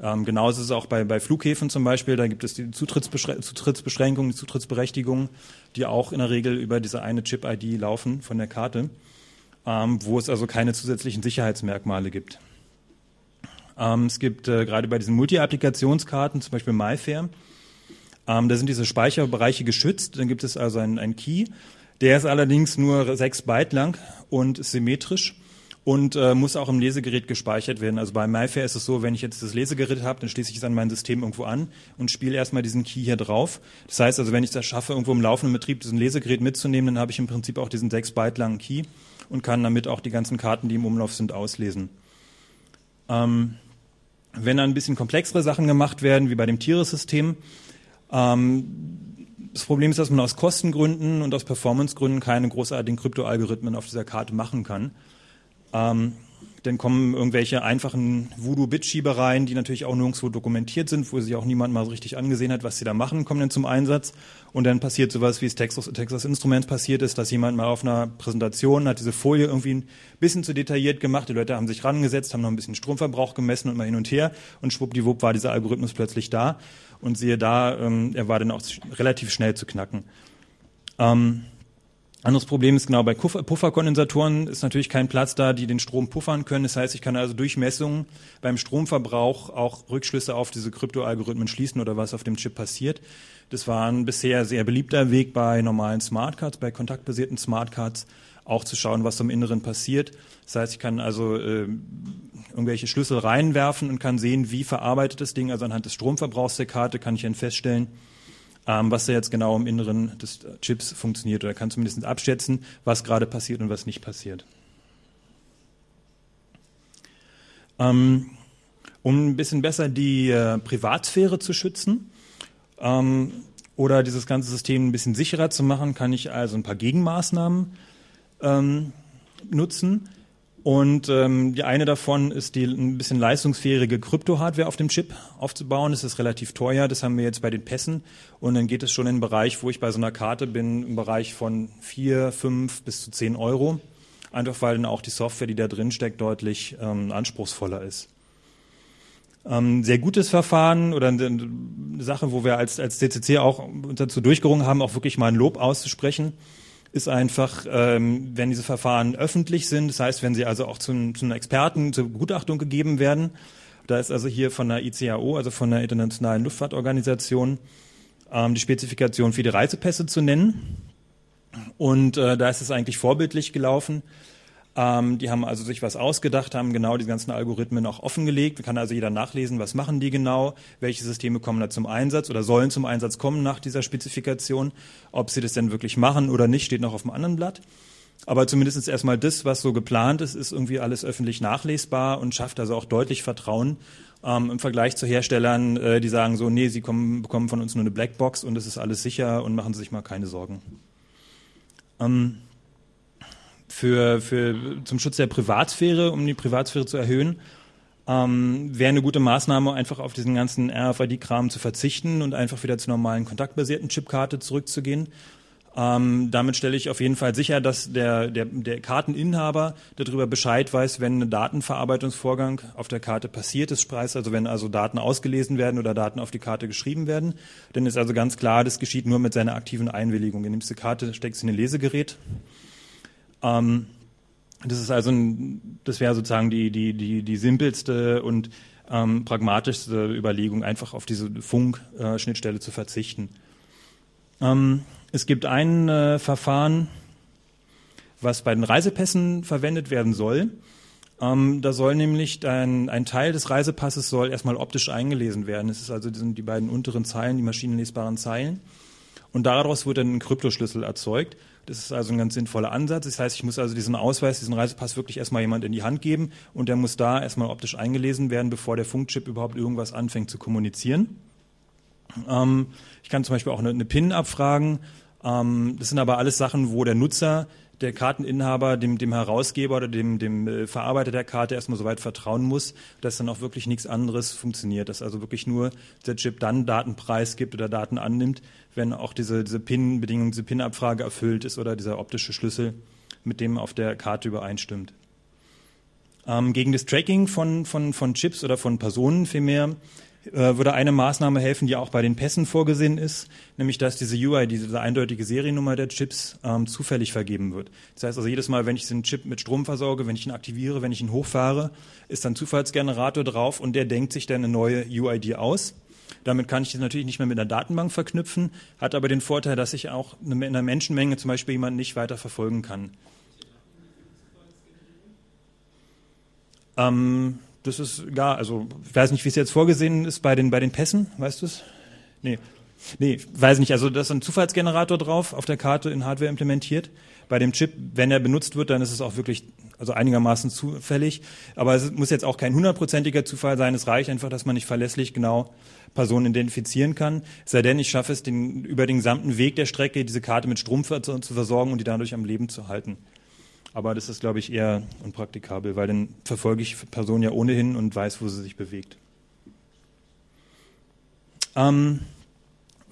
Ähm, genauso ist es auch bei, bei Flughäfen zum Beispiel, da gibt es die Zutrittsbeschränkungen, die Zutrittsberechtigungen, die auch in der Regel über diese eine Chip-ID laufen von der Karte, ähm, wo es also keine zusätzlichen Sicherheitsmerkmale gibt. Ähm, es gibt äh, gerade bei diesen Multi-Applikationskarten, zum Beispiel MyFair, ähm, da sind diese Speicherbereiche geschützt, dann gibt es also einen Key, der ist allerdings nur sechs Byte lang und symmetrisch und äh, muss auch im Lesegerät gespeichert werden. Also bei MyFair ist es so, wenn ich jetzt das Lesegerät habe, dann schließe ich es an mein System irgendwo an und spiele erstmal diesen Key hier drauf. Das heißt also, wenn ich das schaffe, irgendwo im laufenden Betrieb diesen Lesegerät mitzunehmen, dann habe ich im Prinzip auch diesen sechs Byte langen Key und kann damit auch die ganzen Karten, die im Umlauf sind, auslesen. Ähm, wenn dann ein bisschen komplexere Sachen gemacht werden, wie bei dem Tieresystem, ähm, das Problem ist, dass man aus Kostengründen und aus Performancegründen keine großartigen Kryptoalgorithmen auf dieser Karte machen kann. Ähm, dann kommen irgendwelche einfachen Voodoo-Bit-Schiebereien, die natürlich auch nirgendwo dokumentiert sind, wo sich auch niemand mal so richtig angesehen hat, was sie da machen, kommen dann zum Einsatz. Und dann passiert sowas, wie es Texas, Texas Instruments passiert ist, dass jemand mal auf einer Präsentation hat diese Folie irgendwie ein bisschen zu detailliert gemacht. Die Leute haben sich rangesetzt, haben noch ein bisschen Stromverbrauch gemessen und mal hin und her. Und schwuppdiwupp war dieser Algorithmus plötzlich da. Und siehe da, ähm, er war dann auch relativ schnell zu knacken. Ähm, anderes Problem ist genau bei Pufferkondensatoren ist natürlich kein Platz da, die den Strom puffern können. Das heißt, ich kann also durch Messungen beim Stromverbrauch auch Rückschlüsse auf diese Kryptoalgorithmen schließen oder was auf dem Chip passiert. Das war ein bisher sehr beliebter Weg bei normalen Smartcards, bei kontaktbasierten Smartcards, auch zu schauen, was im Inneren passiert. Das heißt, ich kann also äh, irgendwelche Schlüssel reinwerfen und kann sehen, wie verarbeitet das Ding. Also anhand des Stromverbrauchs der Karte kann ich dann feststellen, ähm, was da jetzt genau im Inneren des Chips funktioniert oder kann zumindest abschätzen, was gerade passiert und was nicht passiert. Ähm, um ein bisschen besser die äh, Privatsphäre zu schützen ähm, oder dieses ganze System ein bisschen sicherer zu machen, kann ich also ein paar Gegenmaßnahmen ähm, nutzen. Und ähm, die eine davon ist die ein bisschen leistungsfähige Krypto-Hardware auf dem Chip aufzubauen. Das ist relativ teuer, das haben wir jetzt bei den Pässen. Und dann geht es schon in den Bereich, wo ich bei so einer Karte bin, im Bereich von vier, fünf bis zu zehn Euro. Einfach weil dann auch die Software, die da drin steckt, deutlich ähm, anspruchsvoller ist. Ähm, sehr gutes Verfahren oder eine Sache, wo wir als, als CCC auch dazu durchgerungen haben, auch wirklich mal ein Lob auszusprechen ist einfach, ähm, wenn diese Verfahren öffentlich sind, das heißt, wenn sie also auch zu, zu einem Experten zur Begutachtung gegeben werden, da ist also hier von der ICAO, also von der Internationalen Luftfahrtorganisation, ähm, die Spezifikation für die Reisepässe zu nennen. Und äh, da ist es eigentlich vorbildlich gelaufen. Ähm, die haben also sich was ausgedacht, haben genau die ganzen Algorithmen auch offengelegt. Kann also jeder nachlesen, was machen die genau, welche Systeme kommen da zum Einsatz oder sollen zum Einsatz kommen nach dieser Spezifikation. Ob sie das denn wirklich machen oder nicht, steht noch auf dem anderen Blatt. Aber zumindest erstmal das, was so geplant ist, ist irgendwie alles öffentlich nachlesbar und schafft also auch deutlich Vertrauen ähm, im Vergleich zu Herstellern, äh, die sagen so, nee, sie kommen, bekommen von uns nur eine Blackbox und es ist alles sicher und machen Sie sich mal keine Sorgen. Ähm, für, für, zum Schutz der Privatsphäre, um die Privatsphäre zu erhöhen, ähm, wäre eine gute Maßnahme, einfach auf diesen ganzen RFID-Kram zu verzichten und einfach wieder zur normalen kontaktbasierten Chipkarte zurückzugehen. Ähm, damit stelle ich auf jeden Fall sicher, dass der, der, der Karteninhaber darüber Bescheid weiß, wenn ein Datenverarbeitungsvorgang auf der Karte passiert ist, also wenn also Daten ausgelesen werden oder Daten auf die Karte geschrieben werden. Dann ist also ganz klar, das geschieht nur mit seiner aktiven Einwilligung. Du nimmst die Karte, steckst sie in ein Lesegerät ähm, das ist also ein, das wäre sozusagen die, die, die, die simpelste und ähm, pragmatischste Überlegung, einfach auf diese Funk-Schnittstelle zu verzichten. Ähm, es gibt ein äh, Verfahren, was bei den Reisepässen verwendet werden soll. Ähm, da soll nämlich ein, ein, Teil des Reisepasses soll erstmal optisch eingelesen werden. Das ist also die, die beiden unteren Zeilen, die maschinenlesbaren Zeilen. Und daraus wird dann ein Kryptoschlüssel erzeugt. Das ist also ein ganz sinnvoller Ansatz. Das heißt, ich muss also diesen Ausweis, diesen Reisepass wirklich erstmal jemand in die Hand geben und der muss da erstmal optisch eingelesen werden, bevor der Funkchip überhaupt irgendwas anfängt zu kommunizieren. Ähm, ich kann zum Beispiel auch eine, eine PIN abfragen. Ähm, das sind aber alles Sachen, wo der Nutzer der Karteninhaber dem, dem Herausgeber oder dem, dem äh, Verarbeiter der Karte erstmal so weit vertrauen muss, dass dann auch wirklich nichts anderes funktioniert, dass also wirklich nur der Chip dann Daten preisgibt oder Daten annimmt, wenn auch diese, diese PIN-Bedingung, diese PIN-Abfrage erfüllt ist oder dieser optische Schlüssel mit dem auf der Karte übereinstimmt. Ähm, gegen das Tracking von, von, von Chips oder von Personen vielmehr äh, würde eine Maßnahme helfen, die auch bei den Pässen vorgesehen ist, nämlich dass diese UI, diese eindeutige Seriennummer der Chips, ähm, zufällig vergeben wird. Das heißt also jedes Mal, wenn ich diesen Chip mit Strom versorge, wenn ich ihn aktiviere, wenn ich ihn hochfahre, ist dann Zufallsgenerator drauf und der denkt sich dann eine neue UID aus. Damit kann ich das natürlich nicht mehr mit einer Datenbank verknüpfen, hat aber den Vorteil, dass ich auch in einer Menschenmenge zum Beispiel jemanden nicht weiter verfolgen kann. Ähm, das ist, ja, also ich weiß nicht, wie es jetzt vorgesehen ist bei den, bei den Pässen, weißt du es? Nee. Nee, weiß nicht. Also da ist ein Zufallsgenerator drauf auf der Karte in Hardware implementiert. Bei dem Chip, wenn er benutzt wird, dann ist es auch wirklich also einigermaßen zufällig. Aber es muss jetzt auch kein hundertprozentiger Zufall sein. Es reicht einfach, dass man nicht verlässlich genau Personen identifizieren kann. Sei denn, ich schaffe es, den, über den gesamten Weg der Strecke diese Karte mit Strom zu versorgen und die dadurch am Leben zu halten. Aber das ist, glaube ich, eher unpraktikabel, weil dann verfolge ich Personen ja ohnehin und weiß, wo sie sich bewegt. Ähm,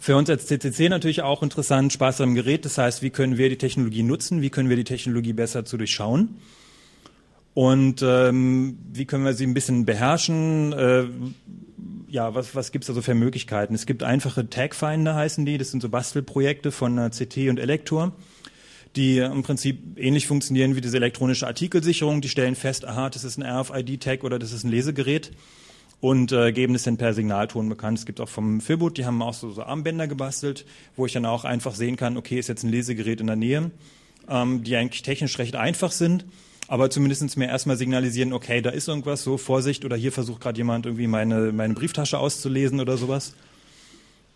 für uns als CCC natürlich auch interessant, Spaß am Gerät. Das heißt, wie können wir die Technologie nutzen? Wie können wir die Technologie besser zu durchschauen? Und ähm, wie können wir sie ein bisschen beherrschen? Äh, ja, was, was gibt es da so für Möglichkeiten? Es gibt einfache Tagfinder, heißen die. Das sind so Bastelprojekte von äh, CT und Elektor die im Prinzip ähnlich funktionieren wie diese elektronische Artikelsicherung. Die stellen fest, aha, das ist ein RFID-Tag oder das ist ein Lesegerät und äh, geben es dann per Signalton bekannt. Es gibt auch vom Filbut, die haben auch so, so Armbänder gebastelt, wo ich dann auch einfach sehen kann, okay, ist jetzt ein Lesegerät in der Nähe, ähm, die eigentlich technisch recht einfach sind, aber zumindest mir erstmal signalisieren, okay, da ist irgendwas, so Vorsicht oder hier versucht gerade jemand irgendwie meine, meine Brieftasche auszulesen oder sowas.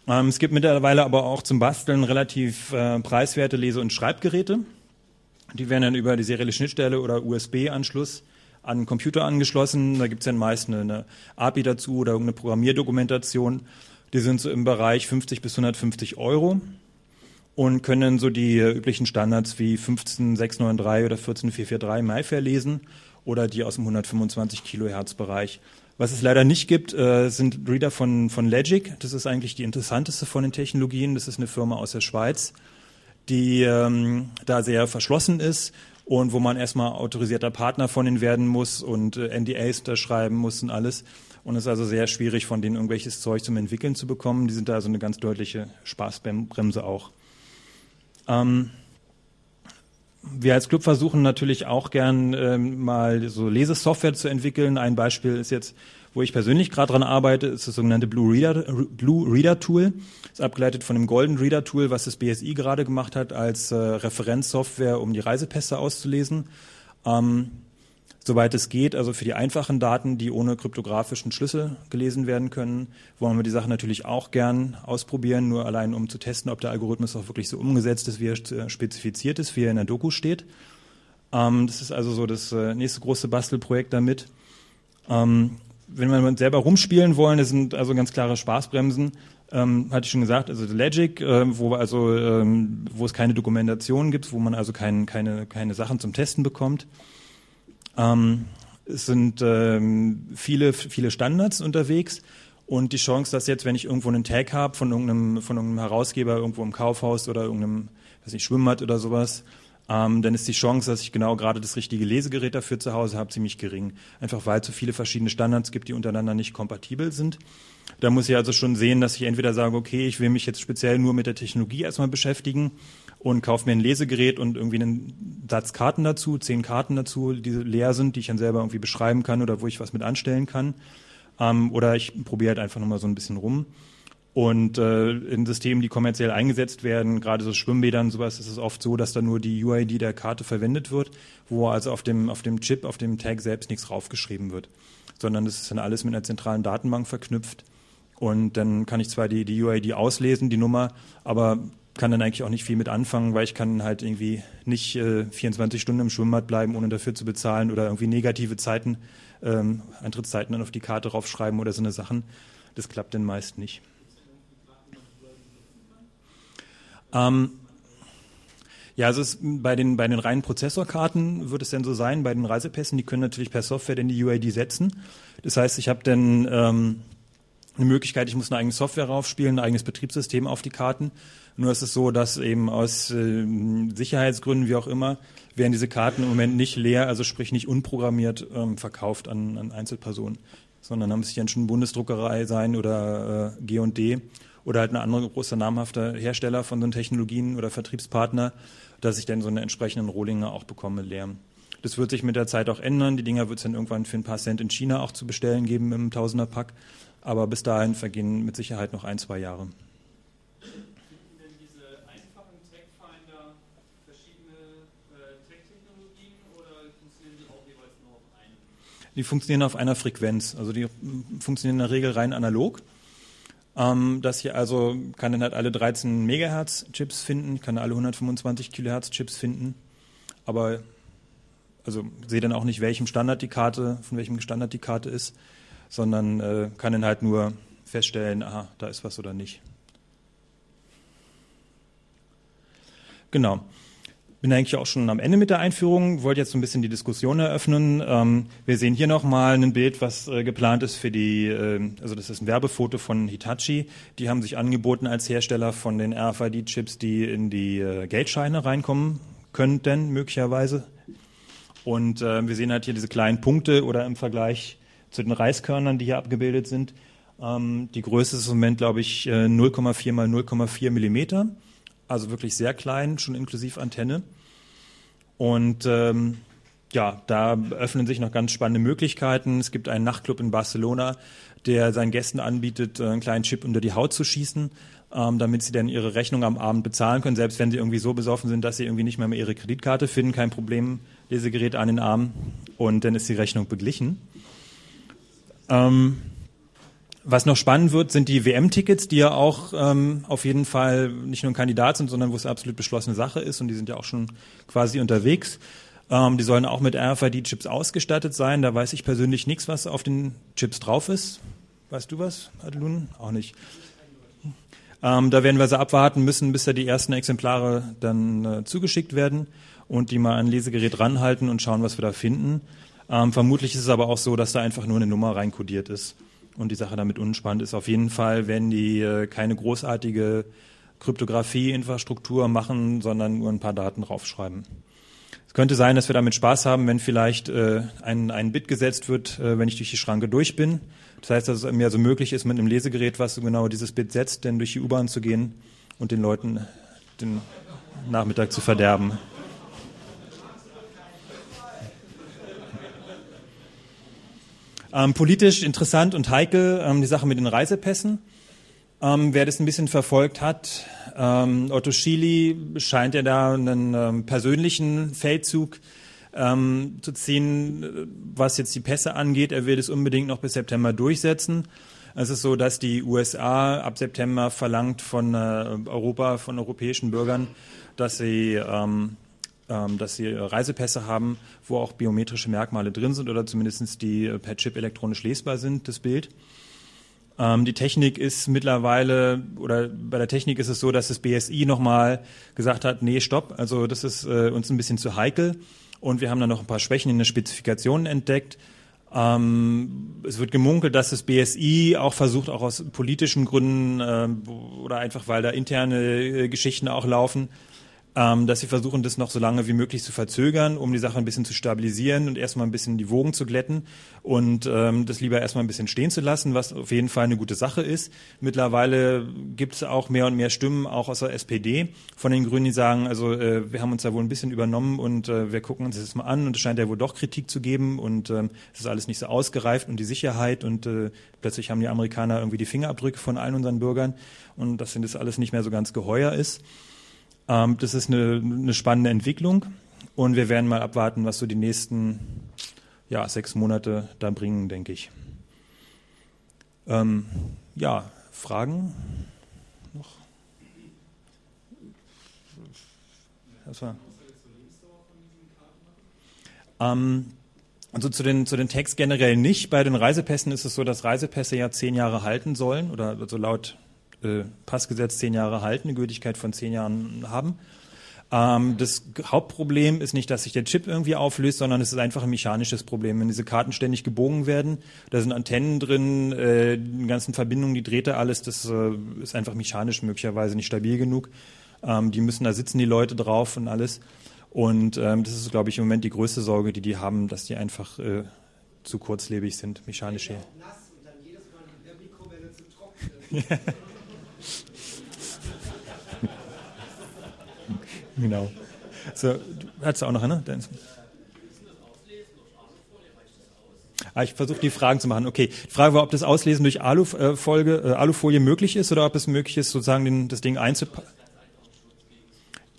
Ähm, es gibt mittlerweile aber auch zum Basteln relativ äh, preiswerte Lese- und Schreibgeräte. Die werden dann über die serielle Schnittstelle oder USB-Anschluss an den Computer angeschlossen. Da gibt es dann meist eine, eine API dazu oder irgendeine Programmierdokumentation. Die sind so im Bereich 50 bis 150 Euro und können so die üblichen Standards wie 15693 oder 14443 MyFair lesen oder die aus dem 125 Kilohertz Bereich. Was es leider nicht gibt, äh, sind Reader von, von Logic. Das ist eigentlich die interessanteste von den Technologien. Das ist eine Firma aus der Schweiz, die ähm, da sehr verschlossen ist und wo man erstmal autorisierter Partner von ihnen werden muss und äh, NDAs unterschreiben muss und alles. Und es ist also sehr schwierig, von denen irgendwelches Zeug zum Entwickeln zu bekommen. Die sind da also eine ganz deutliche Spaßbremse auch. Ähm, wir als Club versuchen natürlich auch gern ähm, mal so Lesesoftware zu entwickeln. Ein Beispiel ist jetzt, wo ich persönlich gerade dran arbeite, ist das sogenannte Blue Reader, Blue Reader Tool. Ist abgeleitet von dem Golden Reader Tool, was das BSI gerade gemacht hat als äh, Referenzsoftware, um die Reisepässe auszulesen. Ähm, soweit es geht, also für die einfachen Daten, die ohne kryptografischen Schlüssel gelesen werden können, wollen wir die Sache natürlich auch gern ausprobieren, nur allein um zu testen, ob der Algorithmus auch wirklich so umgesetzt ist, wie er spezifiziert ist, wie er in der Doku steht. Ähm, das ist also so das äh, nächste große Bastelprojekt damit. Ähm, wenn wir selber rumspielen wollen, das sind also ganz klare Spaßbremsen, ähm, hatte ich schon gesagt, also Logic, äh, wo also ähm, wo es keine Dokumentation gibt, wo man also kein, keine keine Sachen zum Testen bekommt. Ähm, es sind ähm, viele, viele Standards unterwegs und die Chance, dass jetzt, wenn ich irgendwo einen Tag habe von irgendeinem, von irgendeinem Herausgeber irgendwo im Kaufhaus oder irgendeinem, weiß nicht, Schwimmbad oder sowas, ähm, dann ist die Chance, dass ich genau gerade das richtige Lesegerät dafür zu Hause habe, ziemlich gering. Einfach weil es so viele verschiedene Standards gibt, die untereinander nicht kompatibel sind. Da muss ich also schon sehen, dass ich entweder sage, okay, ich will mich jetzt speziell nur mit der Technologie erstmal beschäftigen und kaufe mir ein Lesegerät und irgendwie einen Satz Karten dazu, zehn Karten dazu, die leer sind, die ich dann selber irgendwie beschreiben kann oder wo ich was mit anstellen kann. Ähm, oder ich probiere halt einfach nochmal so ein bisschen rum. Und äh, in Systemen, die kommerziell eingesetzt werden, gerade so Schwimmbädern sowas, ist es oft so, dass da nur die UID der Karte verwendet wird, wo also auf dem, auf dem Chip, auf dem Tag selbst nichts draufgeschrieben wird, sondern das ist dann alles mit einer zentralen Datenbank verknüpft. Und dann kann ich zwar die, die UID auslesen, die Nummer, aber kann dann eigentlich auch nicht viel mit anfangen, weil ich kann halt irgendwie nicht äh, 24 Stunden im Schwimmbad bleiben, ohne dafür zu bezahlen oder irgendwie negative Zeiten, ähm, Eintrittszeiten dann auf die Karte draufschreiben oder so eine Sachen. Das klappt dann meist nicht. Ähm, Ja, also es, bei den bei den reinen Prozessorkarten wird es dann so sein, bei den Reisepässen, die können natürlich per Software denn die UID setzen. Das heißt, ich habe dann ähm, eine Möglichkeit, ich muss eine eigene Software raufspielen, ein eigenes Betriebssystem auf die Karten. Nur ist es so, dass eben aus äh, Sicherheitsgründen, wie auch immer, werden diese Karten im Moment nicht leer, also sprich nicht unprogrammiert ähm, verkauft an, an Einzelpersonen, sondern da muss ich dann schon Bundesdruckerei sein oder äh, G&D oder halt eine andere große namhafte Hersteller von so Technologien oder Vertriebspartner, dass ich dann so einen entsprechenden Rohlinge auch bekomme, leer. Das wird sich mit der Zeit auch ändern. Die Dinger wird es dann irgendwann für ein paar Cent in China auch zu bestellen geben im Tausender-Pack. Aber bis dahin vergehen mit Sicherheit noch ein, zwei Jahre. Die funktionieren auf einer Frequenz. Also die funktionieren in der Regel rein analog. Ähm, das hier also kann dann halt alle 13 Megahertz Chips finden, kann alle 125 Kilohertz Chips finden, aber also sehe dann auch nicht, welchem Standard die Karte, von welchem Standard die Karte ist, sondern äh, kann dann halt nur feststellen, aha, da ist was oder nicht. Genau bin eigentlich auch schon am Ende mit der Einführung, wollte jetzt so ein bisschen die Diskussion eröffnen. Ähm, wir sehen hier nochmal ein Bild, was äh, geplant ist für die, äh, also das ist ein Werbefoto von Hitachi. Die haben sich angeboten als Hersteller von den RFID-Chips, die in die äh, Geldscheine reinkommen könnten, möglicherweise. Und äh, wir sehen halt hier diese kleinen Punkte oder im Vergleich zu den Reiskörnern, die hier abgebildet sind. Ähm, die Größe ist im Moment, glaube ich, 0,4 äh, mal 0,4 Millimeter also wirklich sehr klein, schon inklusive Antenne. Und ähm, ja, da öffnen sich noch ganz spannende Möglichkeiten. Es gibt einen Nachtclub in Barcelona, der seinen Gästen anbietet, äh, einen kleinen Chip unter die Haut zu schießen, ähm, damit sie dann ihre Rechnung am Abend bezahlen können, selbst wenn sie irgendwie so besoffen sind, dass sie irgendwie nicht mehr, mehr ihre Kreditkarte finden. Kein Problem, Lesegerät an den Arm und dann ist die Rechnung beglichen. Ähm, was noch spannend wird, sind die WM-Tickets, die ja auch ähm, auf jeden Fall nicht nur ein Kandidat sind, sondern wo es absolut beschlossene Sache ist und die sind ja auch schon quasi unterwegs. Ähm, die sollen auch mit RFID-Chips ausgestattet sein. Da weiß ich persönlich nichts, was auf den Chips drauf ist. Weißt du was, Adelun? Auch nicht. Ähm, da werden wir sie abwarten müssen, bis da die ersten Exemplare dann äh, zugeschickt werden und die mal an Lesegerät ranhalten und schauen, was wir da finden. Ähm, vermutlich ist es aber auch so, dass da einfach nur eine Nummer reinkodiert ist und die Sache damit unspannend ist. Auf jeden Fall werden die äh, keine großartige Kryptographie-Infrastruktur machen, sondern nur ein paar Daten draufschreiben. Es könnte sein, dass wir damit Spaß haben, wenn vielleicht äh, ein, ein Bit gesetzt wird, äh, wenn ich durch die Schranke durch bin. Das heißt, dass es mir also möglich ist, mit einem Lesegerät, was so genau dieses Bit setzt, denn durch die U-Bahn zu gehen und den Leuten den Nachmittag zu verderben. Ähm, politisch interessant und heikel ähm, die Sache mit den Reisepässen. Ähm, wer das ein bisschen verfolgt hat, ähm, Otto Schily scheint ja da einen ähm, persönlichen Feldzug ähm, zu ziehen, was jetzt die Pässe angeht. Er will es unbedingt noch bis September durchsetzen. Es ist so, dass die USA ab September verlangt von äh, Europa, von europäischen Bürgern, dass sie ähm, dass sie Reisepässe haben, wo auch biometrische Merkmale drin sind oder zumindest die äh, per Chip elektronisch lesbar sind, das Bild. Ähm, die Technik ist mittlerweile, oder bei der Technik ist es so, dass das BSI nochmal gesagt hat, nee, stopp, also das ist äh, uns ein bisschen zu heikel. Und wir haben dann noch ein paar Schwächen in den Spezifikationen entdeckt. Ähm, es wird gemunkelt, dass das BSI auch versucht, auch aus politischen Gründen äh, oder einfach weil da interne äh, Geschichten auch laufen, ähm, dass sie versuchen, das noch so lange wie möglich zu verzögern, um die Sache ein bisschen zu stabilisieren und erstmal ein bisschen die Wogen zu glätten und ähm, das lieber erstmal ein bisschen stehen zu lassen, was auf jeden Fall eine gute Sache ist. Mittlerweile gibt es auch mehr und mehr Stimmen, auch aus der SPD, von den Grünen, die sagen, also äh, wir haben uns da wohl ein bisschen übernommen und äh, wir gucken uns das mal an und es scheint ja wohl doch Kritik zu geben und ähm, es ist alles nicht so ausgereift und die Sicherheit und äh, plötzlich haben die Amerikaner irgendwie die Fingerabdrücke von allen unseren Bürgern und dass das alles nicht mehr so ganz geheuer ist. Ähm, das ist eine, eine spannende Entwicklung und wir werden mal abwarten, was so die nächsten ja, sechs Monate da bringen, denke ich. Ähm, ja, Fragen noch? Das war. Ähm, also zu den, zu den Tags generell nicht. Bei den Reisepässen ist es so, dass Reisepässe ja zehn Jahre halten sollen oder also laut äh, Passgesetz zehn Jahre halten, eine Gültigkeit von zehn Jahren haben. Ähm, das Hauptproblem ist nicht, dass sich der Chip irgendwie auflöst, sondern es ist einfach ein mechanisches Problem. Wenn diese Karten ständig gebogen werden, da sind Antennen drin, äh, die ganzen Verbindungen, die dreht er alles, das äh, ist einfach mechanisch möglicherweise nicht stabil genug. Ähm, die müssen, da sitzen die Leute drauf und alles. Und ähm, das ist, glaube ich, im Moment die größte Sorge, die die haben, dass die einfach äh, zu kurzlebig sind, mechanisch her. [laughs] genau. So, du hast auch noch eine? Ah, ich versuche die Fragen zu machen. Okay, die Frage war, ob das Auslesen durch Alufolge, äh, Alufolie möglich ist oder ob es möglich ist, sozusagen den, das Ding einzupacken.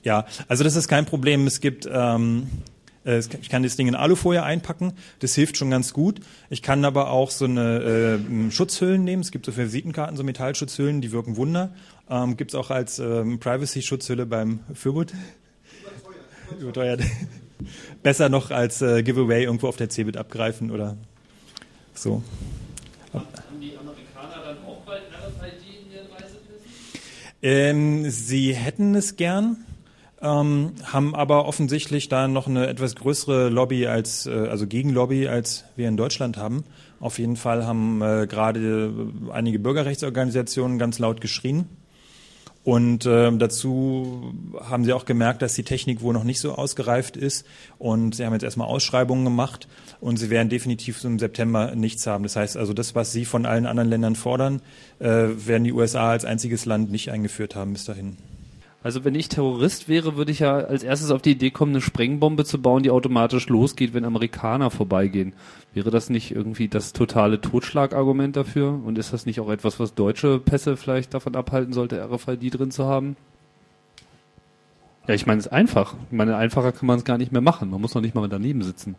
Ja, also das ist kein Problem. Es gibt, ähm, äh, ich kann das Ding in Alufolie einpacken, das hilft schon ganz gut. Ich kann aber auch so eine äh, Schutzhüllen nehmen. Es gibt so für Visitenkarten so Metallschutzhüllen, die wirken Wunder. Ähm, gibt es auch als ähm, Privacy-Schutzhülle beim Fürwood. Überteuert. [laughs] Besser noch als äh, Giveaway irgendwo auf der Cebit abgreifen oder so. Haben die Amerikaner dann auch bald RFID in ihren Reisepässen? Ähm, sie hätten es gern ähm, haben aber offensichtlich da noch eine etwas größere Lobby als, äh, also Gegenlobby, als wir in Deutschland haben. Auf jeden Fall haben äh, gerade einige Bürgerrechtsorganisationen ganz laut geschrien. Und äh, dazu haben sie auch gemerkt, dass die Technik wohl noch nicht so ausgereift ist. Und sie haben jetzt erstmal Ausschreibungen gemacht und sie werden definitiv im September nichts haben. Das heißt also, das, was sie von allen anderen Ländern fordern, äh, werden die USA als einziges Land nicht eingeführt haben bis dahin. Also wenn ich Terrorist wäre, würde ich ja als erstes auf die Idee kommen, eine Sprengbombe zu bauen, die automatisch losgeht, wenn Amerikaner vorbeigehen. Wäre das nicht irgendwie das totale Totschlagargument dafür? Und ist das nicht auch etwas, was deutsche Pässe vielleicht davon abhalten sollte, RFID drin zu haben? Ja, ich meine, es ist einfach. Ich meine, einfacher kann man es gar nicht mehr machen. Man muss noch nicht mal daneben sitzen.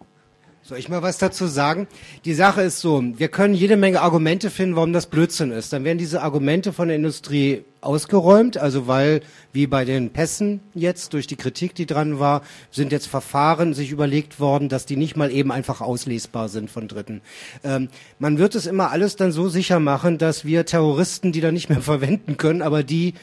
Soll ich mal was dazu sagen? Die Sache ist so, wir können jede Menge Argumente finden, warum das Blödsinn ist. Dann werden diese Argumente von der Industrie ausgeräumt, also weil, wie bei den Pässen jetzt, durch die Kritik, die dran war, sind jetzt Verfahren sich überlegt worden, dass die nicht mal eben einfach auslesbar sind von Dritten. Ähm, man wird es immer alles dann so sicher machen, dass wir Terroristen, die da nicht mehr [laughs] verwenden können, aber die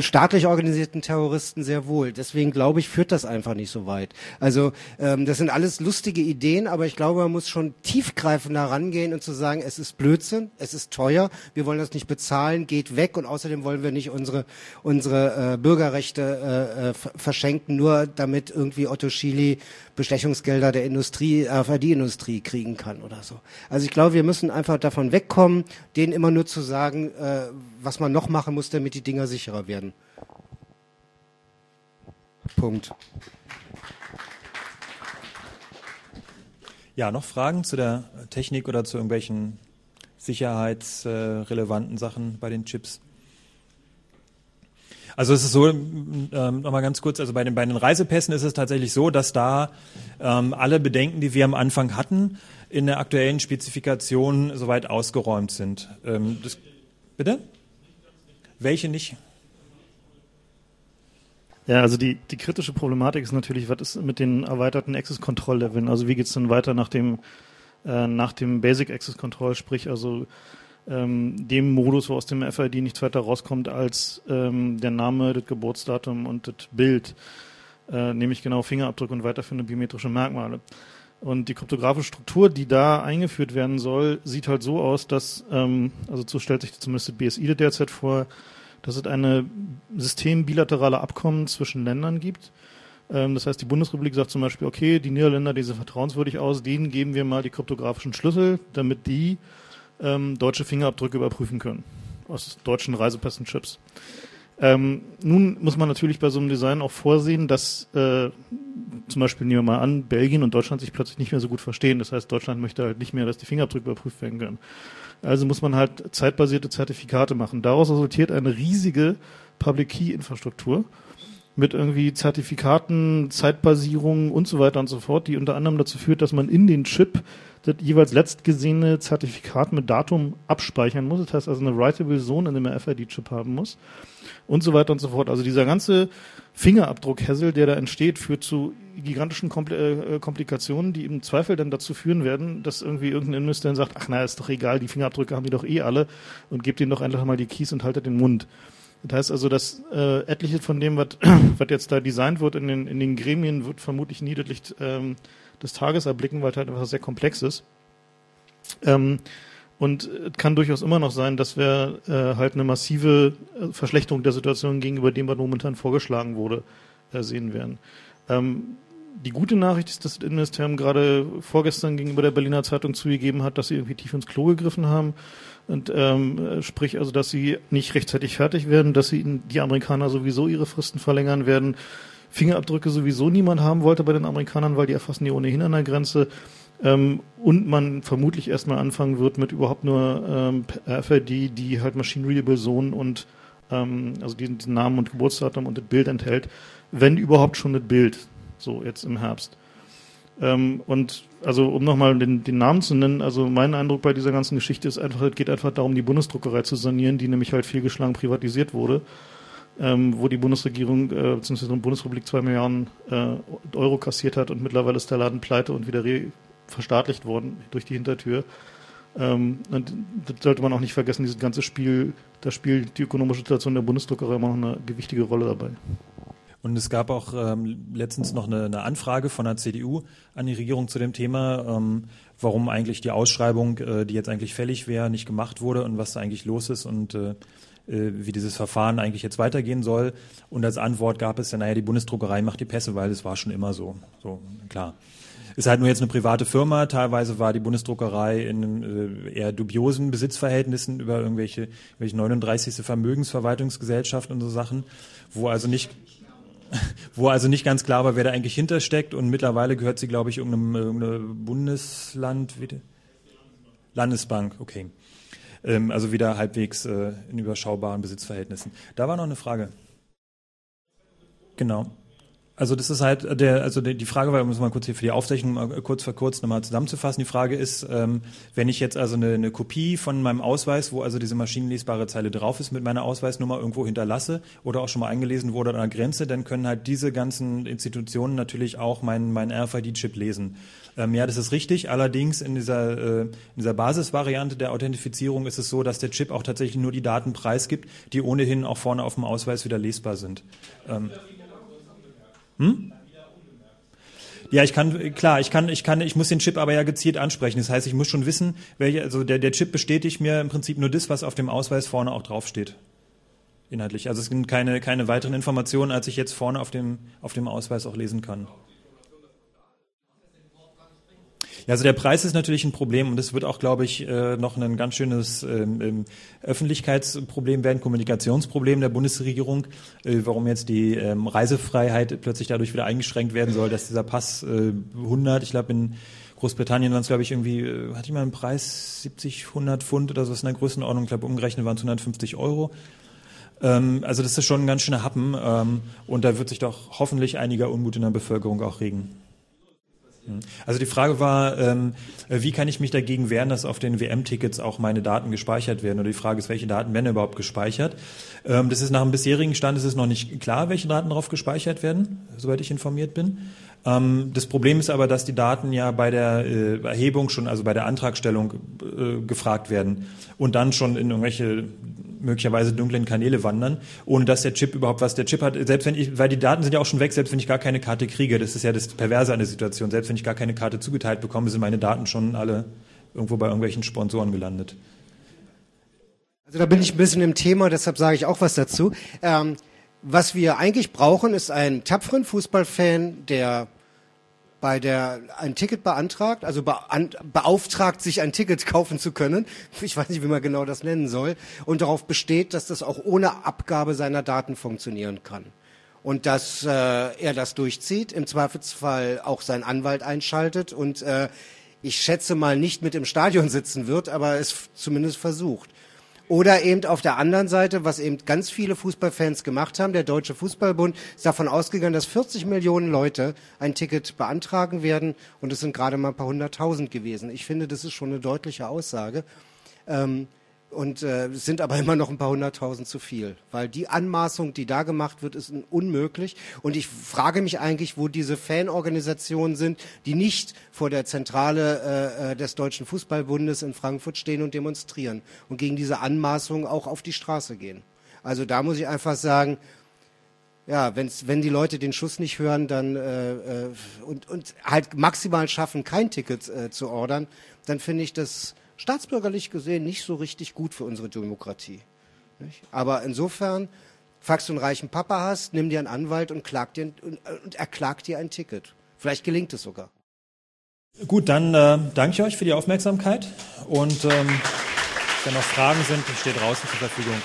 staatlich organisierten Terroristen sehr wohl. Deswegen glaube ich, führt das einfach nicht so weit. Also ähm, das sind alles lustige Ideen, aber ich glaube, man muss schon tiefgreifender rangehen und zu sagen, es ist Blödsinn, es ist teuer, wir wollen das nicht bezahlen, geht weg und außerdem wollen wir nicht unsere unsere äh, Bürgerrechte äh, äh verschenken, nur damit irgendwie Otto Schily Bestechungsgelder der Industrie, äh, die Industrie kriegen kann oder so. Also ich glaube, wir müssen einfach davon wegkommen, denen immer nur zu sagen, äh, was man noch machen muss, damit die Dinger sicherer werden. Punkt. Ja, noch Fragen zu der Technik oder zu irgendwelchen sicherheitsrelevanten Sachen bei den Chips? Also es ist so, ähm, nochmal ganz kurz, also bei den, bei den Reisepässen ist es tatsächlich so, dass da ähm, alle Bedenken, die wir am Anfang hatten, in der aktuellen Spezifikation soweit ausgeräumt sind. Ähm, das, bitte? Welche nicht? Ja, also die, die kritische Problematik ist natürlich, was ist mit den erweiterten Access Control Leveln? Also wie geht's denn weiter nach dem, äh, nach dem Basic Access Control, sprich also ähm, dem Modus, wo aus dem FID nichts weiter rauskommt als ähm, der Name, das Geburtsdatum und das Bild, äh, nämlich genau Fingerabdruck und weiterführende biometrische Merkmale. Und die kryptografische Struktur, die da eingeführt werden soll, sieht halt so aus, dass, ähm, also so stellt sich zumindest das BSI derzeit vor, dass es eine System bilateraler Abkommen zwischen Ländern gibt. Ähm, das heißt, die Bundesrepublik sagt zum Beispiel, okay, die Niederländer, die sehen vertrauenswürdig aus, denen geben wir mal die kryptografischen Schlüssel, damit die ähm, deutsche Fingerabdrücke überprüfen können. Aus deutschen Reisepässen Chips. Ähm, nun muss man natürlich bei so einem Design auch vorsehen, dass äh, zum Beispiel nehmen wir mal an, Belgien und Deutschland sich plötzlich nicht mehr so gut verstehen. Das heißt, Deutschland möchte halt nicht mehr, dass die Fingerabdrücke überprüft werden können. Also muss man halt zeitbasierte Zertifikate machen. Daraus resultiert eine riesige Public Key Infrastruktur mit irgendwie Zertifikaten, Zeitbasierungen und so weiter und so fort, die unter anderem dazu führt, dass man in den Chip das jeweils letztgesehene Zertifikat mit Datum abspeichern muss. Das heißt also eine Writable Zone in dem RFID-Chip haben muss und so weiter und so fort. Also dieser ganze Fingerabdruck-Hassel, der da entsteht, führt zu gigantischen äh, Komplikationen, die im Zweifel dann dazu führen werden, dass irgendwie irgendein Investor sagt, ach na, ist doch egal, die Fingerabdrücke haben die doch eh alle und gebt ihnen doch einfach mal die Keys und haltet den Mund. Das heißt also, dass äh, etliche von dem, was [clears throat] jetzt da designt wird in den, in den Gremien, wird vermutlich nie das Licht ähm, des Tages erblicken, weil es halt einfach sehr komplex ist. Ähm, und es kann durchaus immer noch sein, dass wir äh, halt eine massive äh, Verschlechterung der Situation gegenüber dem, was momentan vorgeschlagen wurde, äh, sehen werden. Ähm, die gute Nachricht ist, dass das Innenministerium gerade vorgestern gegenüber der Berliner Zeitung zugegeben hat, dass sie irgendwie tief ins Klo gegriffen haben. Und ähm, sprich also, dass sie nicht rechtzeitig fertig werden, dass sie die Amerikaner sowieso ihre Fristen verlängern werden. Fingerabdrücke sowieso niemand haben wollte bei den Amerikanern, weil die erfassen die ohnehin an der Grenze. Ähm, und man vermutlich erstmal anfangen wird mit überhaupt nur ähm, RFID, die halt Machine Readable Sohn und ähm, also diesen, diesen Namen und Geburtsdatum und das Bild enthält, wenn überhaupt schon das Bild, so jetzt im Herbst. Ähm, und also um nochmal den, den Namen zu nennen, also mein Eindruck bei dieser ganzen Geschichte ist einfach, es geht einfach darum, die Bundesdruckerei zu sanieren, die nämlich halt fehlgeschlagen privatisiert wurde, ähm, wo die Bundesregierung äh, bzw. die Bundesrepublik zwei Milliarden äh, Euro kassiert hat und mittlerweile ist der Laden pleite und wieder verstaatlicht worden durch die Hintertür. Ähm, und das sollte man auch nicht vergessen, dieses ganze Spiel, da spielt die ökonomische Situation der Bundesdruckerei immer noch eine gewichtige Rolle dabei. Und es gab auch ähm, letztens noch eine, eine, Anfrage von der CDU an die Regierung zu dem Thema, ähm, warum eigentlich die Ausschreibung, äh, die jetzt eigentlich fällig wäre, nicht gemacht wurde und was da eigentlich los ist und äh, äh wie dieses Verfahren eigentlich jetzt weitergehen soll. Und als Antwort gab es ja, naja, die Bundesdruckerei macht die Pässe, weil es war schon immer so. So, klar. Ist halt nur jetzt eine private Firma. Teilweise war die Bundesdruckerei in äh, eher dubiosen Besitzverhältnissen über irgendwelche, irgendwelche 39. Vermögensverwaltungsgesellschaft und so Sachen, wo also nicht [laughs] wo also nicht ganz klar war, wer da eigentlich hintersteckt. Und mittlerweile gehört sie, glaube ich, irgendeinem, irgendeinem Bundesland, wieder? Landesbank, okay. Ähm, also wieder halbwegs äh, in überschaubaren Besitzverhältnissen. Da war noch eine Frage. Genau. Also das ist halt der, also die Frage war, um es mal kurz hier für die Aufzeichnung mal kurz vor kurz nochmal zusammenzufassen. Die Frage ist, ähm, wenn ich jetzt also eine, eine Kopie von meinem Ausweis, wo also diese maschinenlesbare Zeile drauf ist, mit meiner Ausweisnummer irgendwo hinterlasse oder auch schon mal eingelesen wurde an der Grenze, dann können halt diese ganzen Institutionen natürlich auch meinen mein RFID-Chip lesen. Ähm, ja, das ist richtig. Allerdings in dieser, äh, in dieser Basisvariante der Authentifizierung ist es so, dass der Chip auch tatsächlich nur die Daten preisgibt, die ohnehin auch vorne auf dem Ausweis wieder lesbar sind. Ähm, hm? Ja, ich kann, klar, ich kann, ich kann, ich muss den Chip aber ja gezielt ansprechen. Das heißt, ich muss schon wissen, welche, also der, der Chip bestätigt mir im Prinzip nur das, was auf dem Ausweis vorne auch draufsteht. Inhaltlich. Also es sind keine, keine weiteren Informationen, als ich jetzt vorne auf dem, auf dem Ausweis auch lesen kann. Ja, also der Preis ist natürlich ein Problem und das wird auch, glaube ich, äh, noch ein ganz schönes ähm, ähm, Öffentlichkeitsproblem werden, Kommunikationsproblem der Bundesregierung, äh, warum jetzt die ähm, Reisefreiheit plötzlich dadurch wieder eingeschränkt werden soll, dass dieser Pass 100, äh, ich glaube in Großbritannien waren es, glaube ich, irgendwie, hatte ich mal einen Preis 70, 100 Pfund oder so, ist in der Größenordnung, ich glaube, umgerechnet waren es 150 Euro. Also das ist schon ein ganz schöner Happen und da wird sich doch hoffentlich einiger Unmut in der Bevölkerung auch regen. Also die Frage war, ähm, wie kann ich mich dagegen wehren, dass auf den WM-Tickets auch meine Daten gespeichert werden? Oder die Frage ist, welche Daten werden überhaupt gespeichert? Ähm, das ist nach dem bisherigen Stand ist es noch nicht klar, welche Daten darauf gespeichert werden, soweit ich informiert bin. Ähm, das Problem ist aber, dass die Daten ja bei der äh, Erhebung schon, also bei der Antragstellung äh, gefragt werden und dann schon in irgendwelche möglicherweise dunklen Kanäle wandern, ohne dass der Chip überhaupt was der Chip hat. Selbst wenn ich, weil die Daten sind ja auch schon weg, selbst wenn ich gar keine Karte kriege, das ist ja das Perverse an der Situation. Selbst wenn ich gar keine Karte zugeteilt bekomme, sind meine Daten schon alle irgendwo bei irgendwelchen Sponsoren gelandet. Also da bin ich ein bisschen im Thema, deshalb sage ich auch was dazu. Ähm, was wir eigentlich brauchen, ist einen tapferen Fußballfan, der bei der ein Ticket beantragt, also beauftragt, sich ein Ticket kaufen zu können. [laughs] Ich weiß nicht, wie man genau das nennen soll. Und darauf besteht, dass das auch ohne Abgabe seiner Daten funktionieren kann. Und dass äh, er das durchzieht, im Zweifelsfall auch sein Anwalt einschaltet und äh, ich schätze mal nicht mit im Stadion sitzen wird, aber es zumindest versucht. Oder eben auf der anderen Seite, was eben ganz viele Fußballfans gemacht haben, der Deutsche Fußballbund ist davon ausgegangen, dass 40 Millionen Leute ein Ticket beantragen werden und es sind gerade mal ein paar hunderttausend gewesen. Ich finde, das ist schon eine deutliche Aussage. Ähm, und äh, sind aber immer noch ein paar hunderttausend zu viel, weil die Anmaßung, die da gemacht wird, ist unmöglich. Und ich frage mich eigentlich, wo diese Fanorganisationen sind, die nicht vor der Zentrale äh, äh, des Deutschen Fußballbundes in Frankfurt stehen und demonstrieren und gegen diese Anmaßung auch auf die Straße gehen. Also da muss ich einfach sagen, ja, wenn's, wenn die Leute den Schuss nicht hören, dann äh, äh, und, und halt maximal schaffen, kein Ticket äh, zu ordern, dann finde ich das staatsbürgerlich gesehen nicht so richtig gut für unsere Demokratie. Nicht? Aber insofern, falls du einen reichen Papa hast, nimm dir einen Anwalt und, klag dir, und, und erklag dir ein Ticket. Vielleicht gelingt es sogar. Gut, dann äh, danke ich euch für die Aufmerksamkeit und ähm, wenn noch Fragen sind, ich stehe draußen zur Verfügung.